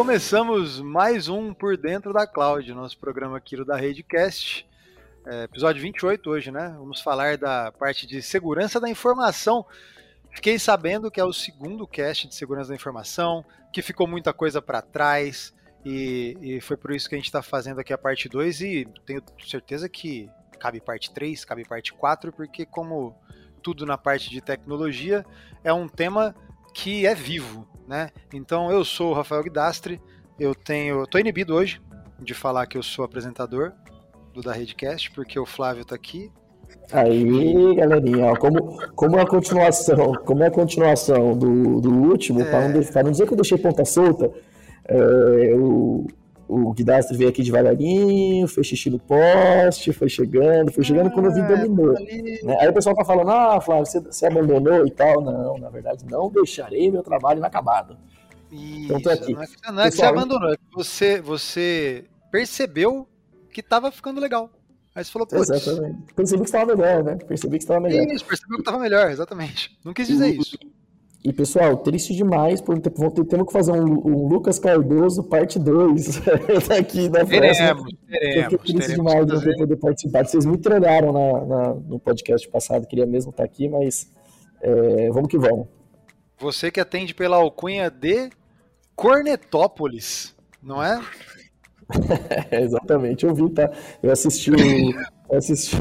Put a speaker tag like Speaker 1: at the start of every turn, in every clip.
Speaker 1: começamos mais um Por Dentro da Cloud, nosso programa aqui da Redecast. É, episódio 28 hoje, né? Vamos falar da parte de segurança da informação. Fiquei sabendo que é o segundo cast de segurança da informação, que ficou muita coisa para trás, e, e, foi por isso que a gente está fazendo aqui a parte 2 e tenho certeza que cabe parte 3, cabe parte 4, porque como tudo na parte de tecnologia, é um tema que é vivo, né? Então eu sou o Rafael Guidastre, eu tenho, tô inibido hoje de falar que eu sou apresentador do da Redcast, porque o Flávio tá aqui.
Speaker 2: Aí, galerinha, ó, como, como é a continuação, como é a continuação do, do último, é... para não, não dizer que eu deixei ponta solta, é, o, o Guidastro veio aqui devagarinho, fez xixi no poste, foi chegando, foi chegando ah, quando eu vi dominou. Né? Aí o pessoal tá falando, ah, Flávio, você, você, abandonou e tal. Não, na verdade, não deixarei meu trabalho inacabado.
Speaker 1: Isso, então tô aqui. Não é, que, não é que você abandonou, é que você, você percebeu que tava ficando legal. Aí você falou, putz.
Speaker 2: Exatamente. Percebi que estava melhor, né? Percebi que estava melhor.
Speaker 1: Isso, percebeu que estava melhor, exatamente. Não quis dizer
Speaker 2: e,
Speaker 1: isso.
Speaker 2: E, pessoal, triste demais, porque temos que fazer um, um Lucas Cardoso parte 2 aqui na
Speaker 1: próxima. Teremos,
Speaker 2: Fiquei triste demais de não poder participar. Vocês me treinaram na, na, no podcast passado, queria mesmo estar aqui, mas é, vamos que vamos.
Speaker 1: Você que atende pela alcunha de Cornetópolis, não é?
Speaker 2: É exatamente, eu vi, tá? Eu assisti o, assisti,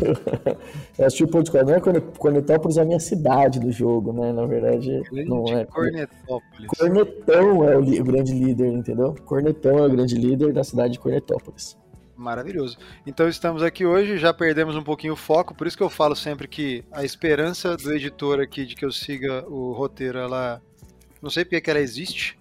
Speaker 2: assisti o podcast. Não é Cornetópolis é a minha cidade do jogo, né? Na verdade, não é.
Speaker 1: Cornetópolis.
Speaker 2: Cornetão é o, o, grande líder, entendeu? Cornetão é o grande líder da cidade de Cornetópolis.
Speaker 1: Maravilhoso. Então estamos aqui hoje, já perdemos um pouquinho o foco, por isso que eu falo sempre que a esperança do editor aqui de que eu siga o roteiro, ela. Não sei porque que ela existe,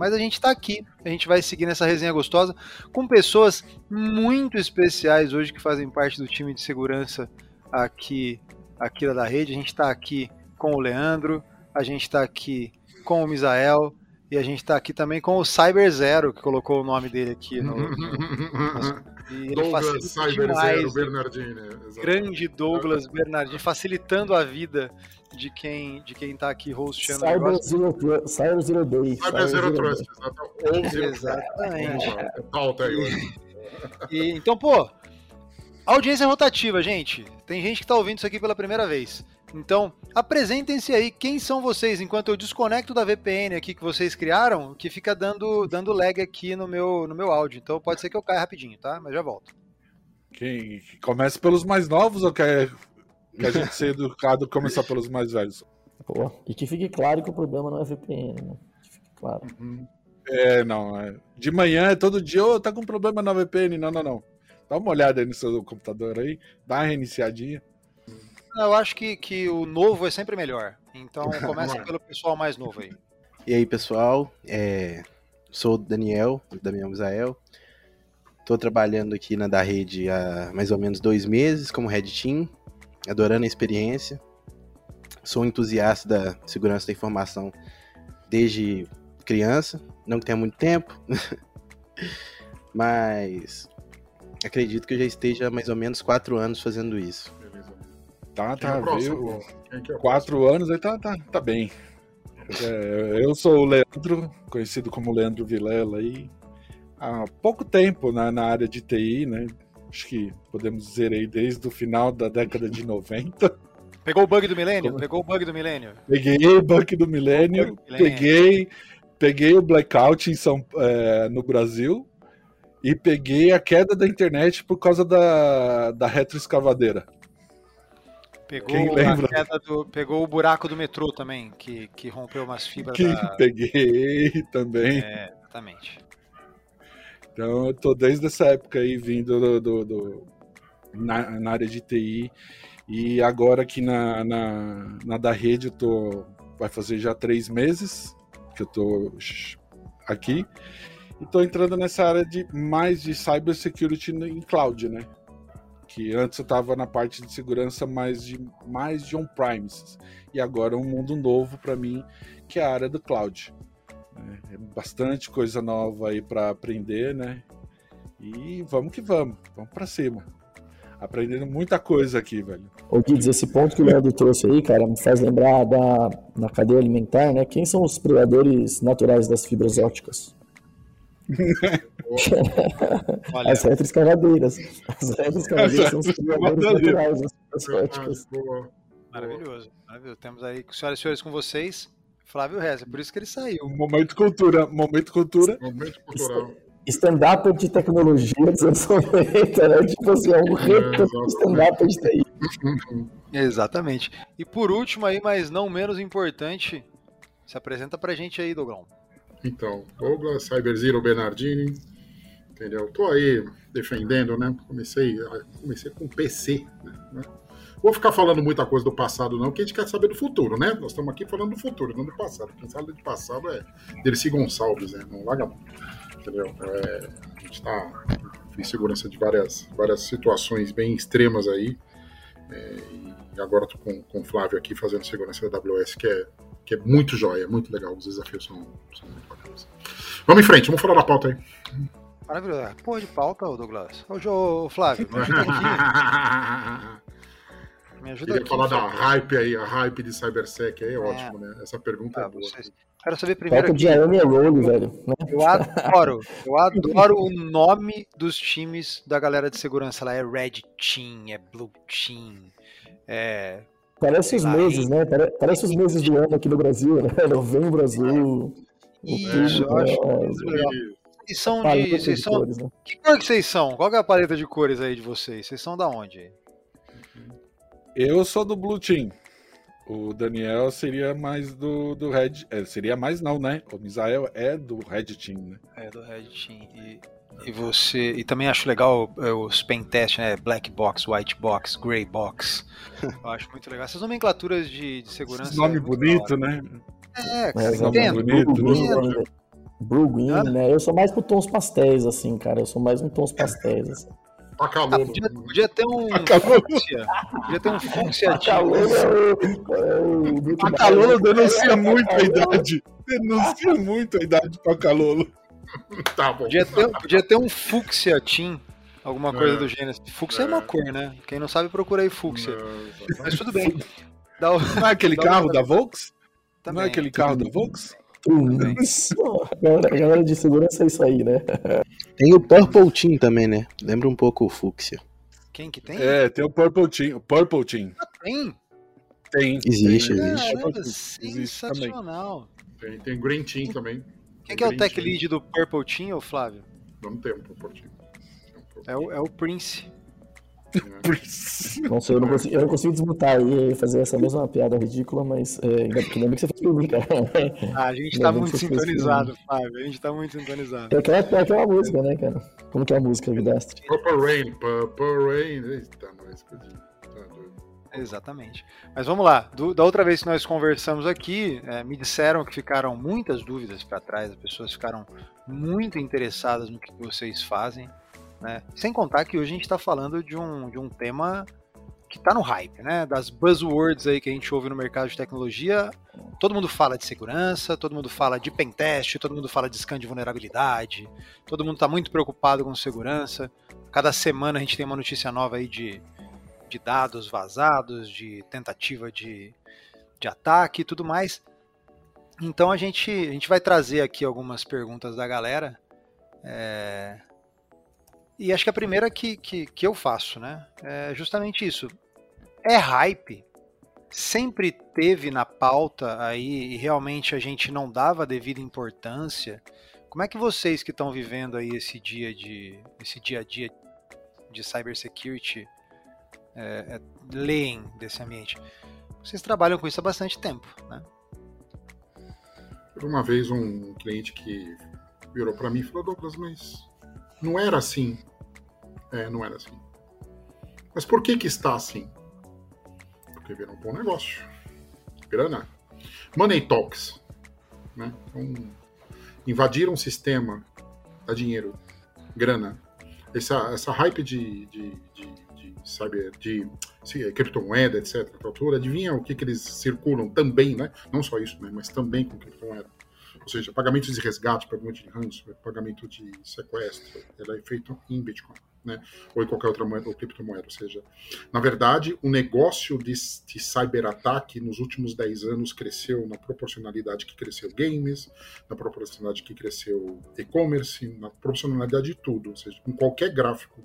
Speaker 1: mas a gente está aqui, a gente vai seguir nessa resenha gostosa com pessoas muito especiais hoje que fazem parte do time de segurança aqui, aqui da rede. A gente está aqui com o Leandro, a gente está aqui com o Misael e a gente está aqui também com o Cyber Zero, que colocou o nome dele aqui no.
Speaker 3: e Douglas Cyber demais, Zero Bernardini.
Speaker 1: Grande Douglas Bernardini, facilitando a vida de quem de quem tá aqui hosteando
Speaker 2: Cyber o Zero, Cyber Zero Day.
Speaker 3: Cyber Zero Trust,
Speaker 1: exatamente. Falta aí hoje. E, então, pô, audiência rotativa, gente. Tem gente que tá ouvindo isso aqui pela primeira vez. Então, apresentem-se aí, quem são vocês, enquanto eu desconecto da VPN aqui que vocês criaram, que fica dando, dando lag aqui no meu, no meu áudio. Então pode ser que eu caia rapidinho, tá? Mas já volto.
Speaker 3: Quem começa pelos mais novos ou quer que a gente ser educado começar pelos mais velhos.
Speaker 2: Pô, e que fique claro que o problema não é VPN, né? Que fique claro.
Speaker 3: Uhum. É, não. É. De manhã, todo dia, ô, oh, tá com problema na VPN. Não, não, não. Dá uma olhada aí no seu computador aí, dá uma reiniciadinha.
Speaker 1: Eu acho que, que o novo é sempre melhor. Então começa pelo pessoal mais novo aí.
Speaker 4: E aí, pessoal, é... sou o Daniel, Daniel Misael. Estou trabalhando aqui na da rede há mais ou menos dois meses como Red Team adorando a experiência. Sou entusiasta da segurança da informação desde criança, não que tenha muito tempo, mas acredito que eu já esteja mais ou menos quatro anos fazendo isso.
Speaker 3: Tá, tá, é veio é quatro anos aí tá, tá, tá bem. É, eu sou o Leandro, conhecido como Leandro Vilela aí, há pouco tempo na, na área de TI, né? Acho que podemos dizer aí desde o final da década de 90.
Speaker 1: Pegou o bug do milênio? Pegou o bug do milênio?
Speaker 3: Peguei o bug do milênio, peguei, peguei o blackout em São, é, no Brasil e peguei a queda da internet por causa da, da retroescavadeira.
Speaker 1: Pegou, a queda do, pegou o buraco do metrô também, que, que rompeu umas fibras.
Speaker 3: Que
Speaker 1: da...
Speaker 3: peguei também.
Speaker 1: É, exatamente.
Speaker 3: Então eu tô desde essa época aí vindo do, do, do na, na, área de TI e agora aqui na, na, na, da rede eu tô vai fazer já três meses que eu tô aqui e tô entrando nessa área de mais de cybersecurity em cloud, né? Que antes eu tava na parte de segurança mais de mais de on-premises e agora é um mundo novo para mim que é a área do cloud. É bastante coisa nova aí para aprender, né? E vamos que vamos, vamos para cima. Aprendendo muita coisa aqui, velho.
Speaker 2: Ô, Guides, esse ponto que o Leandro trouxe aí, cara, me faz lembrar da na cadeia alimentar, né? Quem são os predadores naturais das fibras ópticas? Olha. As retroescavadeiras. As retroescavadeiras são os criadores naturais das
Speaker 1: góticas. Maravilhoso, maravilhoso. Temos aí, senhoras e senhores, com vocês, Flávio Reza. Por isso que ele saiu.
Speaker 3: Momento cultura. Momento cultura.
Speaker 5: Momento cultural.
Speaker 2: Stand-up de tecnologia dos anos 90, né? Tipo assim, é um reto é, stand-up de TI.
Speaker 1: Exatamente. E por último aí, mas não menos importante, se apresenta pra gente aí, Douglas.
Speaker 5: Então, Douglas, Cyber Zero Bernardini, entendeu? Tô aí defendendo, né? Comecei, comecei com PC, né? Vou ficar falando muita coisa do passado, não, porque a gente quer saber do futuro, né? Nós estamos aqui falando do futuro, não do passado. Quem sabe do passado é Dercy Gonçalves, né? Não vagabundo. Entendeu? É, a gente está em segurança de várias, várias situações bem extremas aí. É, e agora estou com, com o Flávio aqui fazendo segurança da AWS, que é, que é muito jóia, muito legal. Os desafios são, são muito bacanas. Vamos em frente, vamos falar da pauta aí.
Speaker 1: Maravilhoso. Porra de pauta, Douglas. Ô, Flávio, me ajuda aqui.
Speaker 5: Me ajuda Queria aqui, falar da hype aí, a hype de CyberSec aí é, é. ótimo, né? Essa pergunta é ah, boa. Vocês...
Speaker 1: Quero saber primeiro.
Speaker 2: Falta de é Role, velho.
Speaker 1: Eu adoro, eu adoro o nome dos times da galera de segurança lá. É Red Team, é Blue Team, é.
Speaker 2: Parece os meses, né? Parece os meses do ano aqui no Brasil, né? Novembro azul.
Speaker 1: Isso, eu acho. E são de. Vocês são... Cores, né? Que cor que vocês são? Qual é a paleta de cores aí de vocês? Vocês são da onde?
Speaker 3: Eu sou do Blue Team. O Daniel seria mais do, do Red. É, seria mais não, né? O Misael é do Red Team, né?
Speaker 1: É do Red Team. E, e você. E também acho legal é, os pen test, né? Black box, white box, grey box. Eu acho muito legal. Essas nomenclaturas de, de segurança. Esse
Speaker 3: nome é bonito, né?
Speaker 1: É, é nome
Speaker 3: bonito.
Speaker 2: Né? Blue Green, ah. né? Eu sou mais pro tons pastéis, assim, cara. Eu sou mais um tons pastéis, assim.
Speaker 5: Pacalolo. Ah,
Speaker 1: podia, podia, ter um fúcsia. Podia ter um fúcsia
Speaker 3: Pacalolo denuncia muito a idade. Denuncia muito a idade de Pacalolo.
Speaker 1: Tá bom. Podia ter, podia ter um fúcsia Team. Alguma coisa é. do gênero. Fúcsia é. é. uma cor, né? Quem não sabe, procura aí fúcsia. Mas tudo bem.
Speaker 3: Dá o... Não é aquele carro da Volks? Também. Não é aquele carro da Volks?
Speaker 2: Isso. A galera de segurança é isso aí, né?
Speaker 4: Tem o Purple Team também, né? Lembra um pouco o Fúcsia.
Speaker 1: Quem que tem?
Speaker 3: É, tem o Purple Team. O Purple Team.
Speaker 1: Ah, tem?
Speaker 3: Tem.
Speaker 4: Existe, tem. existe.
Speaker 1: Caramba, sensacional.
Speaker 5: Tem, tem Green Team também.
Speaker 1: Quem que é o tech lead do Purple Team, ô Flávio?
Speaker 5: Não tem um Purple Team.
Speaker 1: É o, é o Prince.
Speaker 2: Nossa, eu não, consigo, eu não consigo desmutar e fazer essa mesma piada ridícula, mas é, ainda lembra que você fez por mim, cara.
Speaker 1: Ah, a gente tá muito sintonizado, Fábio. A gente tá muito sintonizado.
Speaker 2: É aquela, é aquela música, né, cara? Como que é a música, Vidastre?
Speaker 5: Purple Rain, Purple Rain. Eita, nós,
Speaker 1: tá Exatamente. Mas vamos lá. Do, da outra vez que nós conversamos aqui, é, me disseram que ficaram muitas dúvidas para trás, as pessoas ficaram muito interessadas no que vocês fazem. Né? Sem contar que hoje a gente está falando de um, de um tema que está no hype, né? Das buzzwords aí que a gente ouve no mercado de tecnologia. Todo mundo fala de segurança, todo mundo fala de pentest, todo mundo fala de scan de vulnerabilidade, todo mundo está muito preocupado com segurança. Cada semana a gente tem uma notícia nova aí de, de dados vazados, de tentativa de, de ataque e tudo mais. Então a gente, a gente vai trazer aqui algumas perguntas da galera. É, e acho que a primeira que, que, que eu faço, né? É justamente isso. É hype? Sempre teve na pauta aí e realmente a gente não dava a devida importância. Como é que vocês que estão vivendo aí esse dia de esse dia a dia de cybersecurity é, é, leem desse ambiente? Vocês trabalham com isso há bastante tempo, né?
Speaker 5: Uma vez um cliente que virou para mim e falou, Douglas, mas não era assim é, não era assim. Mas por que que está assim? Porque virou um bom negócio. Grana. Money talks. Né? Então, invadiram o sistema, dá dinheiro, grana. Essa, essa hype de, de, de, de cyber, de, de criptomoeda, etc. Altura, adivinha o que, que eles circulam também, né? Não só isso, né? mas também com criptomoeda. Ou seja, pagamento de resgate, pagamento de ransom, pagamento de sequestro, ela é feito em Bitcoin. Né? ou em qualquer outra moeda ou criptomoeda. Ou seja, na verdade, o negócio de, de cyberataque nos últimos 10 anos cresceu na proporcionalidade que cresceu games, na proporcionalidade que cresceu e-commerce, na proporcionalidade de tudo. Ou seja, em qualquer gráfico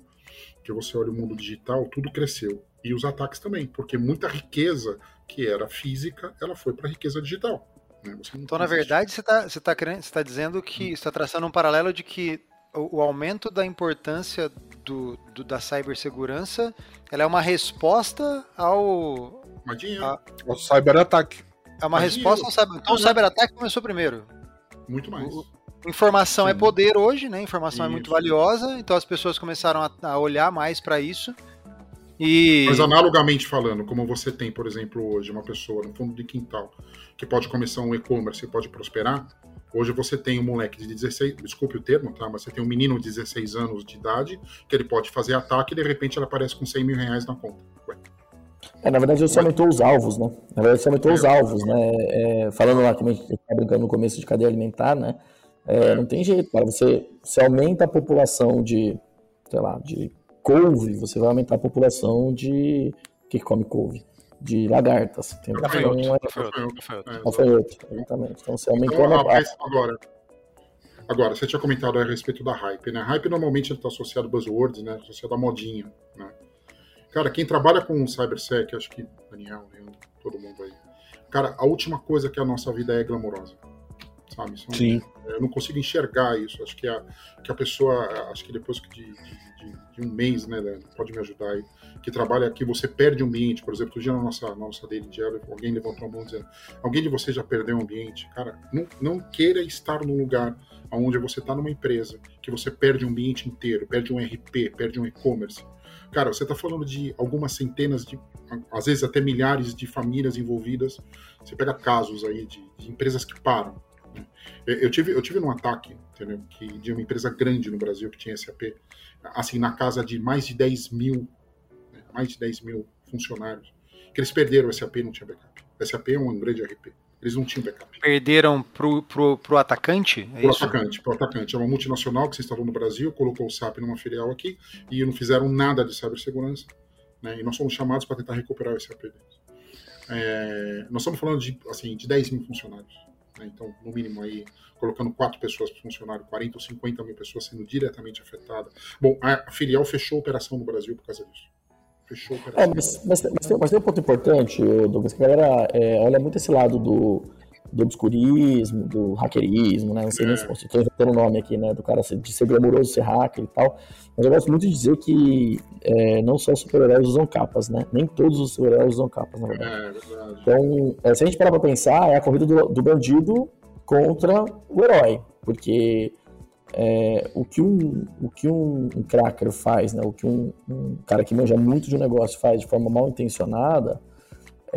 Speaker 5: que você olha o mundo digital, tudo cresceu. E os ataques também, porque muita riqueza que era física, ela foi para a riqueza digital.
Speaker 1: Né? Então, na verdade, você está você tá você tá dizendo que hum. está traçando um paralelo de que o, o aumento da importância do, do, da cibersegurança ela é uma resposta ao.
Speaker 3: A, ao cyberataque.
Speaker 1: É uma resposta ao cyber. Então, o cyberataque começou primeiro.
Speaker 5: Muito mais. O,
Speaker 1: informação é Sim. é poder hoje, né? Informação isso. é muito valiosa, então as pessoas começaram a, a olhar mais para isso. E...
Speaker 5: Mas analogamente falando, como você tem, por exemplo, hoje uma pessoa no fundo de quintal que pode começar um e-commerce e pode prosperar, hoje você tem um moleque de 16, desculpe o termo, tá? Mas você tem um menino de 16 anos de idade que ele pode fazer ataque e de repente ele aparece com 100 mil reais na conta. Ué.
Speaker 2: É, na verdade, você aumentou os alvos, né? Na verdade, você aumentou é. os alvos, né? É, falando lá, como a gente tá brincando no começo de cadeia alimentar, né? É, não tem jeito, cara. Você, você aumenta a população de, sei lá, de couve, você vai aumentar a população de. Que come couve? De lagartas. Entendeu? Gafanhoto. Então, é... Gafanhoto. Exatamente. Então você aumentou então, a.
Speaker 5: Agora, agora, você tinha comentado a respeito da hype, né? Hype normalmente está associado a buzzwords, né? Associado a modinha, né? Cara, quem trabalha com cybersec, acho que Daniel, todo mundo aí. Cara, a última coisa que a nossa vida é glamourosa sabe? Isso
Speaker 3: Sim.
Speaker 5: eu não consigo enxergar isso. Acho que a, que a pessoa, acho que depois de, de, de, de um mês, né, pode me ajudar aí, que trabalha aqui, você perde o ambiente. Por exemplo, dia na nossa, na nossa daily diário, alguém levantou a mão dizendo: alguém de vocês já perdeu o ambiente? Cara, não, não queira estar num lugar onde você está numa empresa que você perde um ambiente inteiro, perde um RP, perde um e-commerce. Cara, você está falando de algumas centenas de, às vezes até milhares de famílias envolvidas. Você pega casos aí de, de empresas que param, eu tive, eu tive num ataque, entendeu? Que de uma empresa grande no Brasil que tinha SAP, assim, na casa de mais de 10 mil, né? mais de 10 mil funcionários, que eles perderam o SAP e não tinha backup. O SAP é um grande RP. Eles não tinham backup.
Speaker 1: Perderam pro, pro, pro atacante?
Speaker 5: É pro isso? atacante, pro atacante. É uma multinacional que se instalou no Brasil, colocou o SAP numa filial aqui e não fizeram nada de cibersegurança. Né? E nós fomos chamados para tentar recuperar o SAP deles. É, nós estamos falando de, assim, de 10 mil funcionários. Né? Então, no mínimo aí, colocando quatro pessoas por funcionário, 40 ou 50 mil pessoas sendo diretamente afetadas. Bom, a filial fechou a operação no Brasil por causa disso. Fechou a operação.
Speaker 2: É, mas, mas, mas, tem, mas, tem, um ponto importante, Douglas, que a galera é, olha muito esse lado do do obscurismo, do hackerismo, né? Não sei é. nem se estou inventando o nome aqui, né? Do cara de ser glamouroso, ser hacker e tal. Mas eu gosto muito de dizer que é, não só os super-heróis usam capas, né? Nem todos os super-heróis usam capas, na verdade. É, verdade. Então, é, se a gente parar pra pensar, é a corrida do, do bandido contra o herói. Porque é, o que, um, o que um, um cracker faz, né? O que um, um cara que manja muito de um negócio faz de forma mal intencionada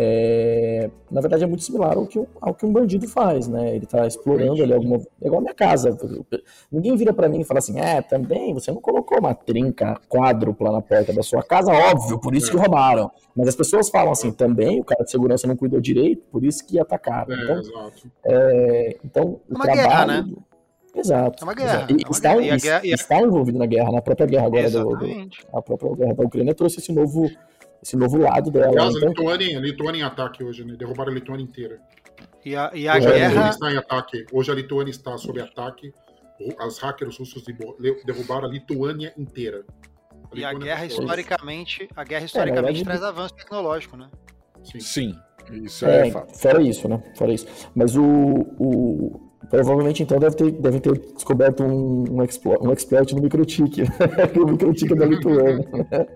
Speaker 2: é, na verdade é muito similar ao que, ao que um bandido faz, né? Ele está explorando ali alguma. É igual a minha casa. Ninguém vira para mim e fala assim: é, também você não colocou uma trinca quádrupla na porta da sua casa, óbvio, por isso que roubaram. Mas as pessoas falam assim: também o cara de segurança não cuidou direito, por isso que atacaram. É, então, exato. É, então o é trabalho. Guerra, né? Exato.
Speaker 1: É uma guerra.
Speaker 2: E, é uma está, guerra. Guerra, está envolvido na guerra, na própria guerra agora do, do, a própria guerra da Ucrânia trouxe esse novo esse novo lado dela.
Speaker 5: Aliás, então... a Lituânia, Lituânia em ataque hoje, né? Derrubaram a Lituânia inteira.
Speaker 1: E a, e a hoje guerra.
Speaker 5: A está em ataque. Hoje a Lituânia está sob ataque. As hackers russos derrubaram a Lituânia inteira.
Speaker 1: A e a guerra, historicamente, a guerra historicamente é, traz avanço tecnológico, né?
Speaker 3: Sim. Sim. Isso é,
Speaker 2: é fato. Fora isso, né? Fora isso. Mas o, o, Provavelmente, então, deve ter, deve ter descoberto um, um, exploit, um exploit no MicroTik, o MicroTik é da Lituânia.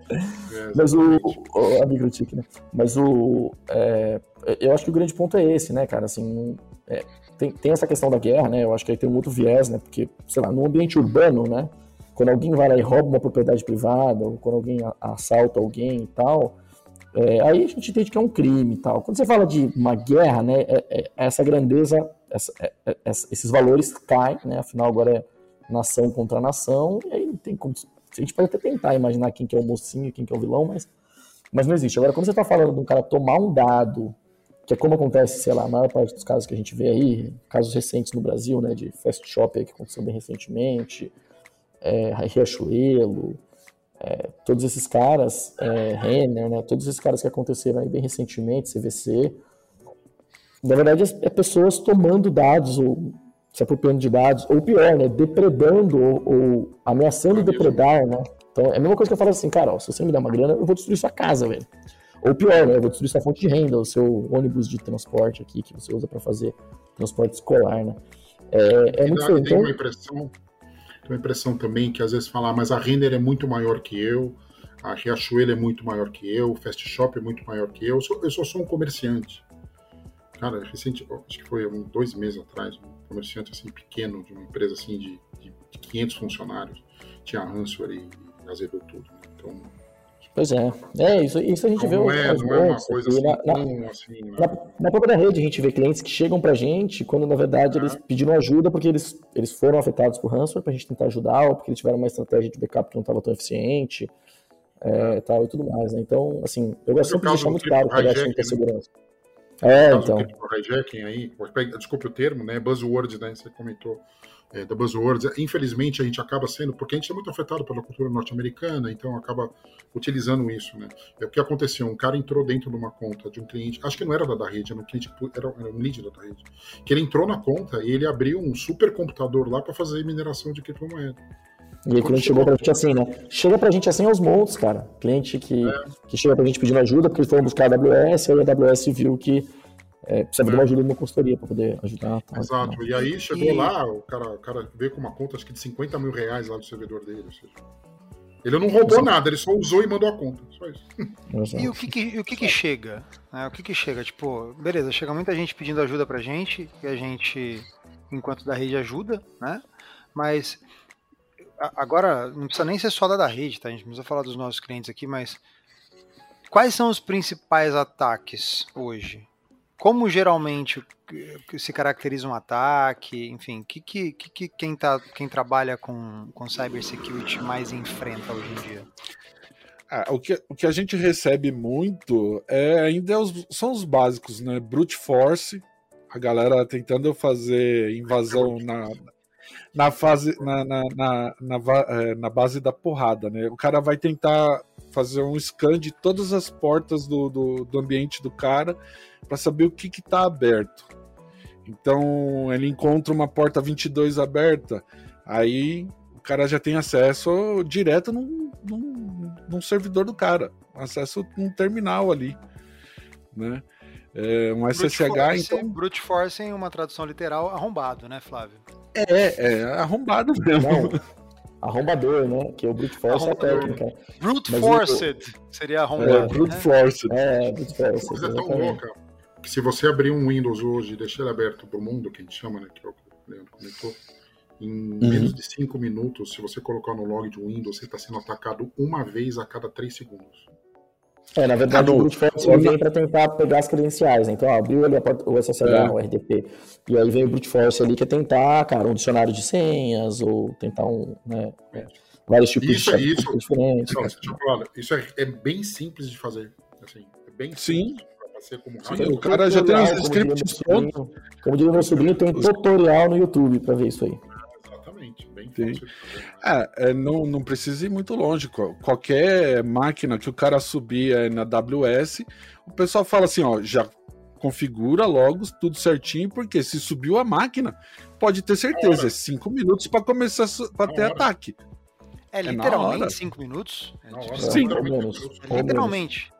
Speaker 2: Mas o, o, A MicroTik, né? Mas o. É, eu acho que o grande ponto é esse, né, cara? Assim, é, tem, tem essa questão da guerra, né? Eu acho que aí tem um outro viés, né? Porque, sei lá, no ambiente urbano, né? Quando alguém vai lá e rouba uma propriedade privada, ou quando alguém assalta alguém e tal, é, aí a gente entende que é um crime e tal. Quando você fala de uma guerra, né? É, é, essa grandeza essa, é, é, esses valores caem, né? Afinal, agora é nação contra nação, e aí tem como. A gente pode até tentar imaginar quem que é o mocinho quem que é o vilão, mas, mas não existe. Agora, quando você está falando de um cara tomar um dado, que é como acontece, sei lá, a maior parte dos casos que a gente vê aí, casos recentes no Brasil, né, de fast shop que aconteceu bem recentemente, é, Riachuelo, é, todos esses caras, é, Renner, né, todos esses caras que aconteceram aí bem recentemente, CVC, na verdade é pessoas tomando dados ou se apropriando de dados, ou pior, né, depredando ou, ou ameaçando é depredar, né? Então é a mesma coisa que eu falo assim, cara, ó, se você me der uma grana, eu vou destruir sua casa, velho. Ou pior, né, eu vou destruir sua fonte de renda, o seu ônibus de transporte aqui que você usa para fazer transporte escolar, né?
Speaker 5: É, é muito feio. Tem uma impressão tenho a impressão também que às vezes falar, mas a Renner é muito maior que eu, a Riachuelo é muito maior que eu, o Fast Shop é muito maior que eu, eu só sou um comerciante. Cara, recente, acho que foi um, dois meses atrás, um comerciante assim pequeno, de uma empresa assim de, de, de 500 funcionários, tinha ransomware e, e azedou tudo. Né? Então,
Speaker 2: Pois é. É, isso, isso a gente
Speaker 5: então,
Speaker 2: vê.
Speaker 5: Não é, não é uma coisa assim, na, na, assim,
Speaker 2: né? na, na, própria rede a gente vê clientes que chegam pra gente quando na verdade é. eles pediram ajuda porque eles, eles foram afetados por ransomware pra gente tentar ajudar ou porque eles tiveram uma estratégia de backup que não estava tão eficiente é, tal, e tudo mais. Né? Então, assim, eu gosto sempre de deixar muito claro que é assunto da segurança.
Speaker 5: É, então. hijacking aí, desculpe o termo, né? Buzzword, né? Você comentou é, da Buzzwords. Infelizmente, a gente acaba sendo, porque a gente é muito afetado pela cultura norte-americana, então acaba utilizando isso, né? É o que aconteceu, um cara entrou dentro de uma conta de um cliente, acho que não era da, da rede, era um cliente, era, um lead da, da rede, que ele entrou na conta e ele abriu um supercomputador lá para fazer mineração de criptomoeda.
Speaker 2: E o cliente chegou pra gente assim, né? Chega pra gente assim aos montes, cara. Cliente que, é. que chega pra gente pedindo ajuda, porque eles foram buscar a AWS, aí a AWS viu que é, precisa de uma ajuda de uma consultoria para poder ajudar.
Speaker 5: Tá, Exato. E aí chegou e... lá, o cara, o cara veio com uma conta acho que de 50 mil reais lá do servidor dele. Ou seja, ele não roubou Exato. nada, ele só usou e mandou a conta. Só isso.
Speaker 1: E o que, que o que, que chega? É, o que, que chega? Tipo, beleza, chega muita gente pedindo ajuda pra gente, e a gente, enquanto da rede, ajuda, né? Mas agora não precisa nem ser só da da rede, tá? A gente precisa falar dos nossos clientes aqui, mas quais são os principais ataques hoje? como geralmente se caracteriza um ataque, enfim, que, que, que quem, tá, quem trabalha com, com cybersecurity mais enfrenta hoje em dia?
Speaker 3: Ah, o, que, o que a gente recebe muito é ainda os, são os básicos, né? Brute force, a galera tentando fazer invasão na, na fase na, na, na, na, é, na base da porrada, né? O cara vai tentar fazer um scan de todas as portas do, do, do ambiente do cara para saber o que está aberto. Então ele encontra uma porta 22 aberta, aí o cara já tem acesso direto num, num, num servidor do cara, acesso num terminal ali, né? É, um SSH,
Speaker 1: force,
Speaker 3: então...
Speaker 1: Brute force em uma tradução literal, arrombado, né, Flávio?
Speaker 3: É, é arrombado mesmo. Não,
Speaker 2: arrombador, né? Que é o Brute Force arrombador. é a técnica.
Speaker 1: Brute Forced seria arrombado.
Speaker 3: É, Brute né? Forced.
Speaker 2: É, Brute Forced.
Speaker 5: Coisa tão louca que se você abrir um Windows hoje e deixar ele aberto para o mundo, que a gente chama, né, que é o que o Leandro comentou, em uhum. menos de 5 minutos, se você colocar no log de um Windows, você está sendo atacado uma vez a cada 3 segundos.
Speaker 2: É, na verdade, o brute force ele vem para tentar pegar as credenciais. Né? Então, ó, abriu ali o SSH, é. o RDP, e aí vem o brute force ali que é tentar, cara, um dicionário de senhas, ou tentar um, né, é. vários tipos
Speaker 5: isso,
Speaker 2: de
Speaker 5: isso, diferentes. Não, falar, isso é, é, bem simples de fazer. Assim, é bem
Speaker 3: Sim.
Speaker 5: Simples
Speaker 3: ser como Sim, o cara já tem os scripts
Speaker 2: prontos. Como diria meu sobrinho, tem tutorial no YouTube para ver isso aí.
Speaker 3: Fácil. É, é, não, não precisa ir muito longe. Qualquer máquina que o cara subir é, na AWS, o pessoal fala assim, ó, já configura logo tudo certinho, porque se subiu a máquina, pode ter certeza, é cinco minutos para começar para ter ataque.
Speaker 1: É, é literalmente cinco minutos?
Speaker 3: É, Sim, literalmente.
Speaker 1: literalmente.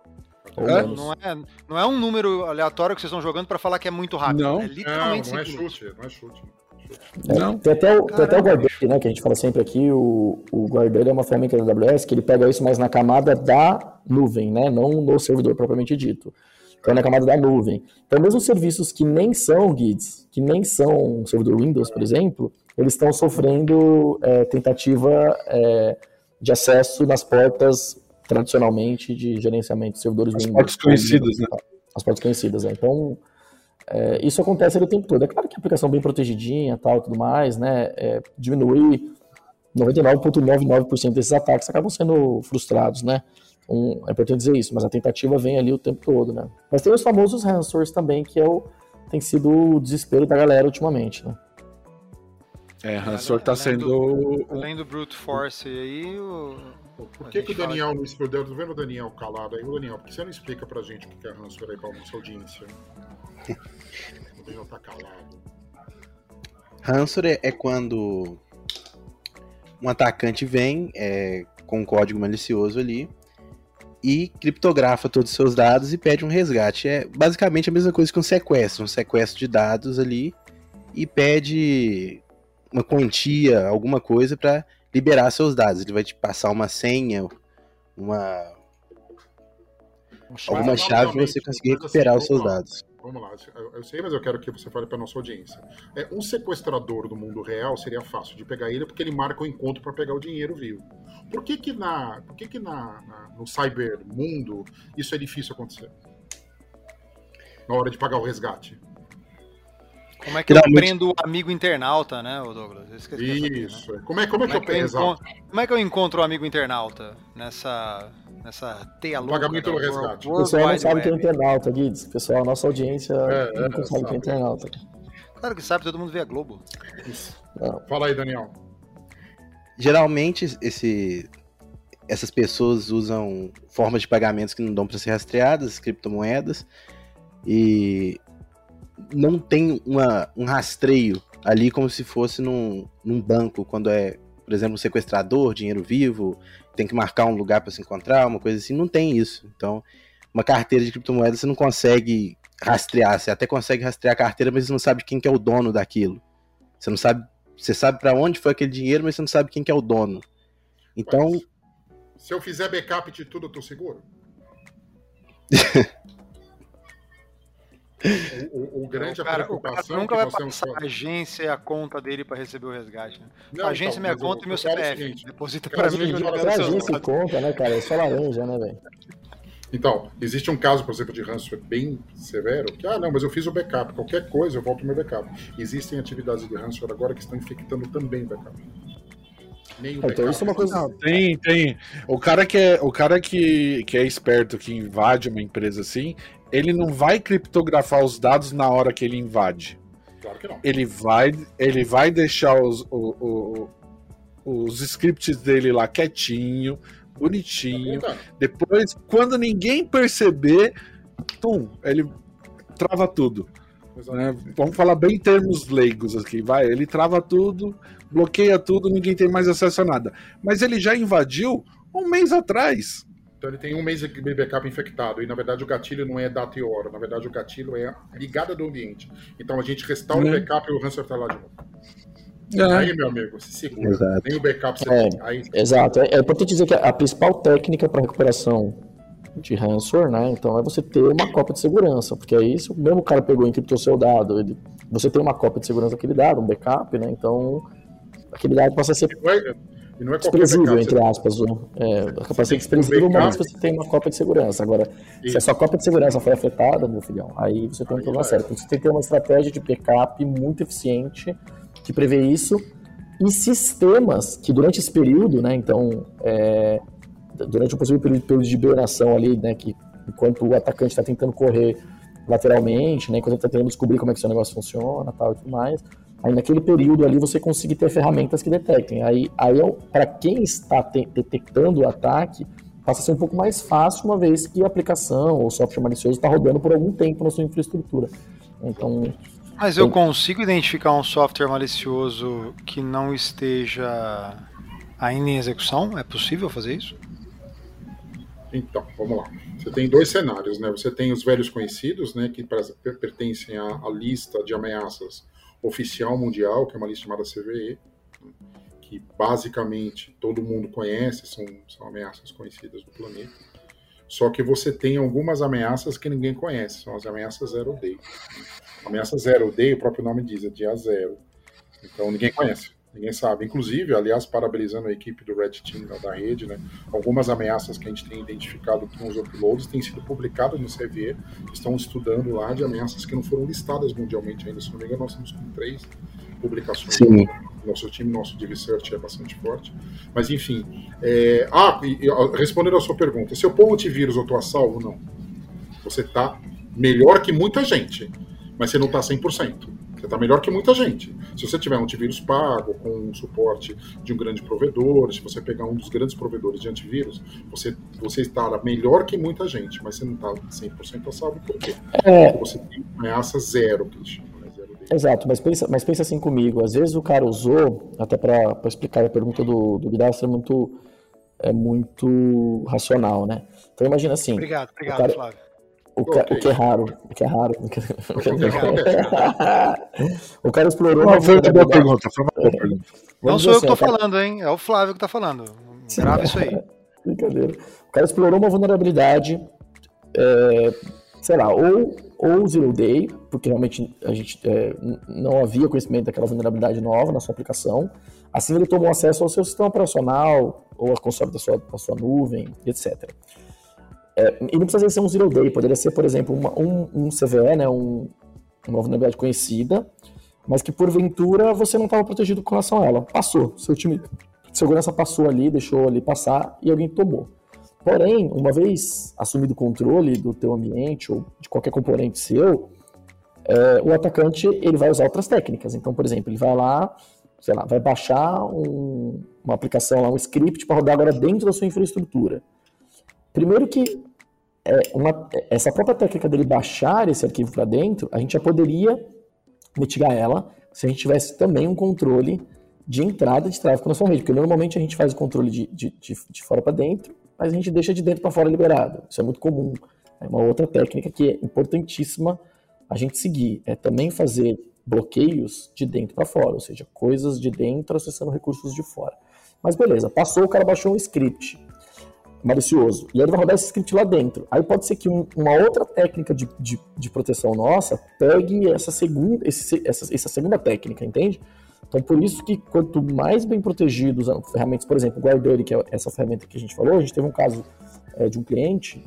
Speaker 1: É? Não, é, não é um número aleatório que vocês estão jogando para falar que é muito rápido.
Speaker 3: Não,
Speaker 1: é
Speaker 5: literalmente não, não é chute, não é chute.
Speaker 2: É, não. Tem até, o, tem até o Guardian, né, que a gente fala sempre aqui, o, o Guardian é uma ferramenta da AWS que ele pega isso mais na camada da nuvem, né, não no servidor propriamente dito. Então é na camada da nuvem. Então mesmo serviços que nem são GIDs, que nem são um servidor Windows, por exemplo, eles estão sofrendo é, tentativa é, de acesso nas portas tradicionalmente de gerenciamento de servidores
Speaker 3: As Windows. Portas conhecidas, né?
Speaker 2: As portas conhecidas, né? Então, é, isso acontece o tempo todo. É claro que a aplicação bem protegidinha tal, tudo mais, né? É, diminui 99,99% desses ataques acabam sendo frustrados, né? Um, é importante dizer isso, mas a tentativa vem ali o tempo todo, né? Mas tem os famosos ransomwares também, que é o, tem sido o desespero da galera ultimamente, né?
Speaker 3: É, ransomware tá sendo...
Speaker 1: além do Brute Force aí, o
Speaker 5: Por que, que o Daniel não explica? Tô vendo o Daniel calado aí. O Daniel, por que você não explica pra gente o que é ransomware aí pra nossa audiência? o Daniel tá calado.
Speaker 4: Ransomware é quando um atacante vem é, com um código malicioso ali e criptografa todos os seus dados e pede um resgate. É basicamente a mesma coisa que um sequestro, um sequestro de dados ali e pede uma quantia, alguma coisa para liberar seus dados. Ele vai te passar uma senha, uma alguma chave para você conseguir recuperar os seus dados.
Speaker 5: Vamos lá, eu sei, mas eu quero que você fale para nossa audiência. É, um sequestrador do mundo real seria fácil de pegar ele porque ele marca o encontro para pegar o dinheiro vivo. Por que que, na, por que, que na, na, no cybermundo isso é difícil acontecer? Na hora de pagar o resgate.
Speaker 1: Como é que eu prendo o amigo internauta, né, Douglas?
Speaker 5: Isso. Aqui, né? Como é, como é, como que, é que eu,
Speaker 1: eu Como é que eu encontro o amigo internauta nessa, nessa teia louca?
Speaker 5: Pagamento do resgate.
Speaker 2: O pessoal não sabe que é internauta, Guides. Pessoal, nossa audiência é, não é, sabe que é internauta.
Speaker 1: Claro que sabe, todo mundo vê a Globo.
Speaker 5: Fala aí, Daniel.
Speaker 4: Geralmente, esse, essas pessoas usam formas de pagamentos que não dão para ser rastreadas, criptomoedas, e não tem uma, um rastreio ali como se fosse num, num banco, quando é, por exemplo, um sequestrador, dinheiro vivo, tem que marcar um lugar para se encontrar, uma coisa assim, não tem isso. Então, uma carteira de criptomoedas você não consegue rastrear, você até consegue rastrear a carteira, mas você não sabe quem que é o dono daquilo. Você não sabe, você sabe para onde foi aquele dinheiro, mas você não sabe quem que é o dono. Então, mas,
Speaker 5: se eu fizer backup de tudo, eu tô seguro? O, o, o grande
Speaker 1: o cara, preocupação. O nunca vai passar a agência e a conta dele para receber o resgate. Né? Não, a agência, então, minha conta e meu CPF. É Deposita para mim.
Speaker 2: Não é agência e conta, né, cara? É só laranja, né, velho?
Speaker 5: Então, existe um caso, por exemplo, de ransomware bem severo, que, ah, não, mas eu fiz o backup, qualquer coisa eu volto ao meu backup. Existem atividades de ransomware agora que estão infectando também o backup.
Speaker 3: Nem o então, isso é uma coisa. Não, tem, tem. O cara que é, o cara que, que é esperto, que invade uma empresa assim, ele não vai criptografar os dados na hora que ele invade.
Speaker 5: Claro que não.
Speaker 3: Ele vai, ele vai deixar os, o, o, os scripts dele lá quietinho, bonitinho. É Depois, quando ninguém perceber, tum, ele trava tudo. Né? Vamos falar bem em termos leigos aqui, vai. Ele trava tudo, bloqueia tudo, ninguém tem mais acesso a nada. Mas ele já invadiu um mês atrás.
Speaker 5: Então ele tem um mês de backup infectado e na verdade o gatilho não é data e hora, na verdade o gatilho é a ligada do ambiente. Então a gente restaura uhum. o backup e o ransomware está lá de novo. É. Aí, meu amigo, se segura. Exato. Nem o backup você
Speaker 2: é, tem. Aí... Exato. É, é importante dizer que a principal técnica para recuperação de ransomware, né? Então é você ter uma cópia de segurança, porque aí se o mesmo cara pegou e encriptou seu dado, ele, você tem uma cópia de segurança daquele dado, um backup, né? Então aquele dado passa a ser e não é desprezível, entre aspas. É, a capacidade desprezível, mas você tem uma cópia de segurança. Agora, Isso. se a sua cópia de segurança foi afetada, meu filhão, aí você tem um problema sério. Então, você tem que ter uma estratégia de backup muito eficiente que prevê isso e sistemas que durante esse período, né, então, é, durante um possível período, período de hibernação ali, né, que enquanto o atacante está tentando correr lateralmente, né, enquanto ele está tentando descobrir como é que seu negócio funciona tal, e tudo mais, Aí naquele período ali você conseguir ter ferramentas que detectem. Aí, aí é para quem está te, detectando o ataque, passa a ser um pouco mais fácil, uma vez que a aplicação ou software malicioso está rodando por algum tempo na sua infraestrutura. Então.
Speaker 1: Mas eu consigo identificar um software malicioso que não esteja ainda em execução? É possível fazer isso?
Speaker 5: Então, vamos lá. Você tem dois cenários, né? Você tem os velhos conhecidos, né, que pertencem à lista de ameaças oficial mundial, que é uma lista chamada CVE, que basicamente todo mundo conhece, são, são ameaças conhecidas do planeta. Só que você tem algumas ameaças que ninguém conhece, são as ameaças zero day. Ameaça zero day, o próprio nome diz, é dia zero. Então ninguém conhece. Ninguém sabe. Inclusive, aliás, parabenizando a equipe do Red Team da rede, né? Algumas ameaças que a gente tem identificado com os uploads têm sido publicadas no CVE, estão estudando lá de ameaças que não foram listadas mundialmente ainda. Se não me engano, nós estamos com três publicações. Sim. Nosso time, nosso de research é bastante forte. Mas, enfim. É... Ah, e, e, respondendo a sua pergunta, se eu pôr antivírus, eu estou a salvo? Não. Você está melhor que muita gente, mas você não está 100%. Você está melhor que muita gente. Se você tiver um antivírus pago, com um suporte de um grande provedor, se você pegar um dos grandes provedores de antivírus, você, você está melhor que muita gente, mas você não está 100% a salvo. Por quê? É... Porque você tem ameaça zero, que eles chamam. Né?
Speaker 2: Exato, mas pensa, mas pensa assim comigo. Às vezes o cara usou, até para explicar a pergunta do, do Guidastro, é muito, é muito racional, né? Então imagina assim.
Speaker 1: Obrigado, obrigado, cara, Flávio.
Speaker 2: O, ca... okay. o, que é raro, o que é raro. o cara explorou.
Speaker 3: Não, foi uma boa pergunta. Foi uma boa pergunta.
Speaker 1: Não sou eu que estou assim, falando, hein? É o Flávio que está falando. Grava isso aí.
Speaker 2: Brincadeira. O cara explorou uma vulnerabilidade, é, sei lá, ou, ou zero day, porque realmente a gente é, não havia conhecimento daquela vulnerabilidade nova na sua aplicação. Assim ele tomou acesso ao seu sistema operacional, ou a console da sua, da sua nuvem, etc. É, e não precisa ser um zero day, poderia ser, por exemplo, uma, um, um CVE, né, um, uma vulnerabilidade conhecida, mas que porventura você não estava protegido com relação a ela. Passou, seu time de segurança passou ali, deixou ali passar e alguém tomou. Porém, uma vez assumido o controle do teu ambiente ou de qualquer componente seu, é, o atacante ele vai usar outras técnicas. Então, por exemplo, ele vai lá, sei lá, vai baixar um, uma aplicação, um script para rodar agora dentro da sua infraestrutura. Primeiro que é, uma, essa própria técnica dele baixar esse arquivo para dentro, a gente já poderia mitigar ela se a gente tivesse também um controle de entrada de tráfego na sua rede, porque normalmente a gente faz o controle de, de, de, de fora para dentro, mas a gente deixa de dentro para fora liberado. Isso é muito comum. É uma outra técnica que é importantíssima a gente seguir, é também fazer bloqueios de dentro para fora, ou seja, coisas de dentro acessando recursos de fora. Mas beleza, passou, o cara baixou um script malicioso. E aí ele vai rodar esse script lá dentro. Aí pode ser que um, uma outra técnica de, de, de, proteção nossa pegue essa segunda, esse, essa, essa segunda técnica, entende? Então, por isso que quanto mais bem protegidos as ferramentas, por exemplo, o Guardori, que é essa ferramenta que a gente falou, a gente teve um caso é, de um cliente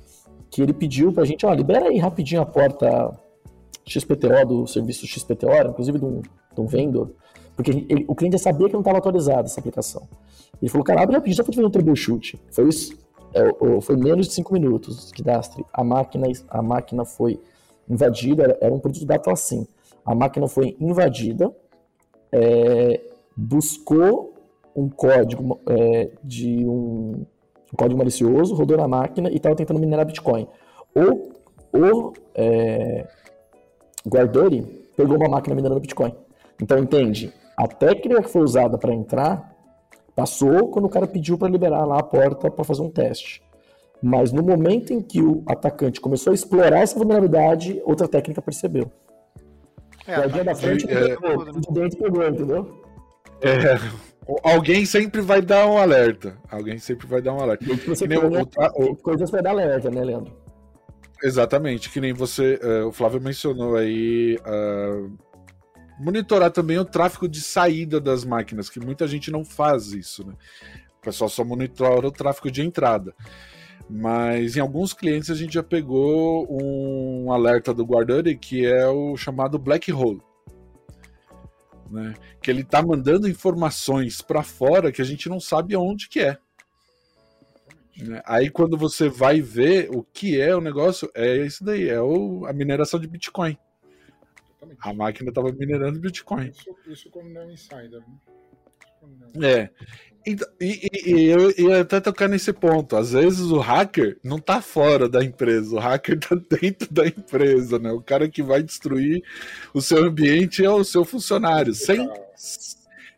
Speaker 2: que ele pediu para a gente, ó, libera aí rapidinho a porta XPTO do serviço XPTO, inclusive de um, de um vendor, porque ele, o cliente já sabia que não estava atualizada essa aplicação. Ele falou, cara, abre rapidinho, só para fazer um troubleshoot. Foi isso é, foi menos de 5 minutos que Dastre. A máquina, a máquina foi invadida, era um produto da Atlasim. A máquina foi invadida, é, buscou um código é, de um, um, código malicioso, rodou na máquina e estava tentando minerar Bitcoin. O, o é, Guardori pegou uma máquina minerando Bitcoin. Então, entende? A técnica que foi usada para entrar Passou quando o cara pediu para liberar lá a porta para fazer um teste. Mas no momento em que o atacante começou a explorar essa vulnerabilidade, outra técnica percebeu. É, o dia da frente, é, é, de dentro pegou, entendeu?
Speaker 3: É, alguém sempre vai dar um alerta. Alguém sempre vai dar um alerta.
Speaker 2: Que você que o, o, coisas vai dar alerta, né, Leandro?
Speaker 3: Exatamente, que nem você, uh, o Flávio mencionou aí, uh, monitorar também o tráfego de saída das máquinas, que muita gente não faz isso, né? O pessoal só monitora o tráfego de entrada. Mas em alguns clientes a gente já pegou um alerta do Guardani que é o chamado black hole. Né? Que ele está mandando informações para fora que a gente não sabe onde que é. Né? Aí quando você vai ver o que é o negócio, é isso daí, é o, a mineração de Bitcoin. Exatamente. A máquina estava minerando Bitcoin.
Speaker 5: Isso, isso quando não é um insider,
Speaker 3: né? É. E, e, e, eu ia até tocar nesse ponto. Às vezes o hacker não tá fora da empresa, o hacker tá dentro da empresa, né? O cara que vai destruir o seu ambiente é o seu funcionário, sem,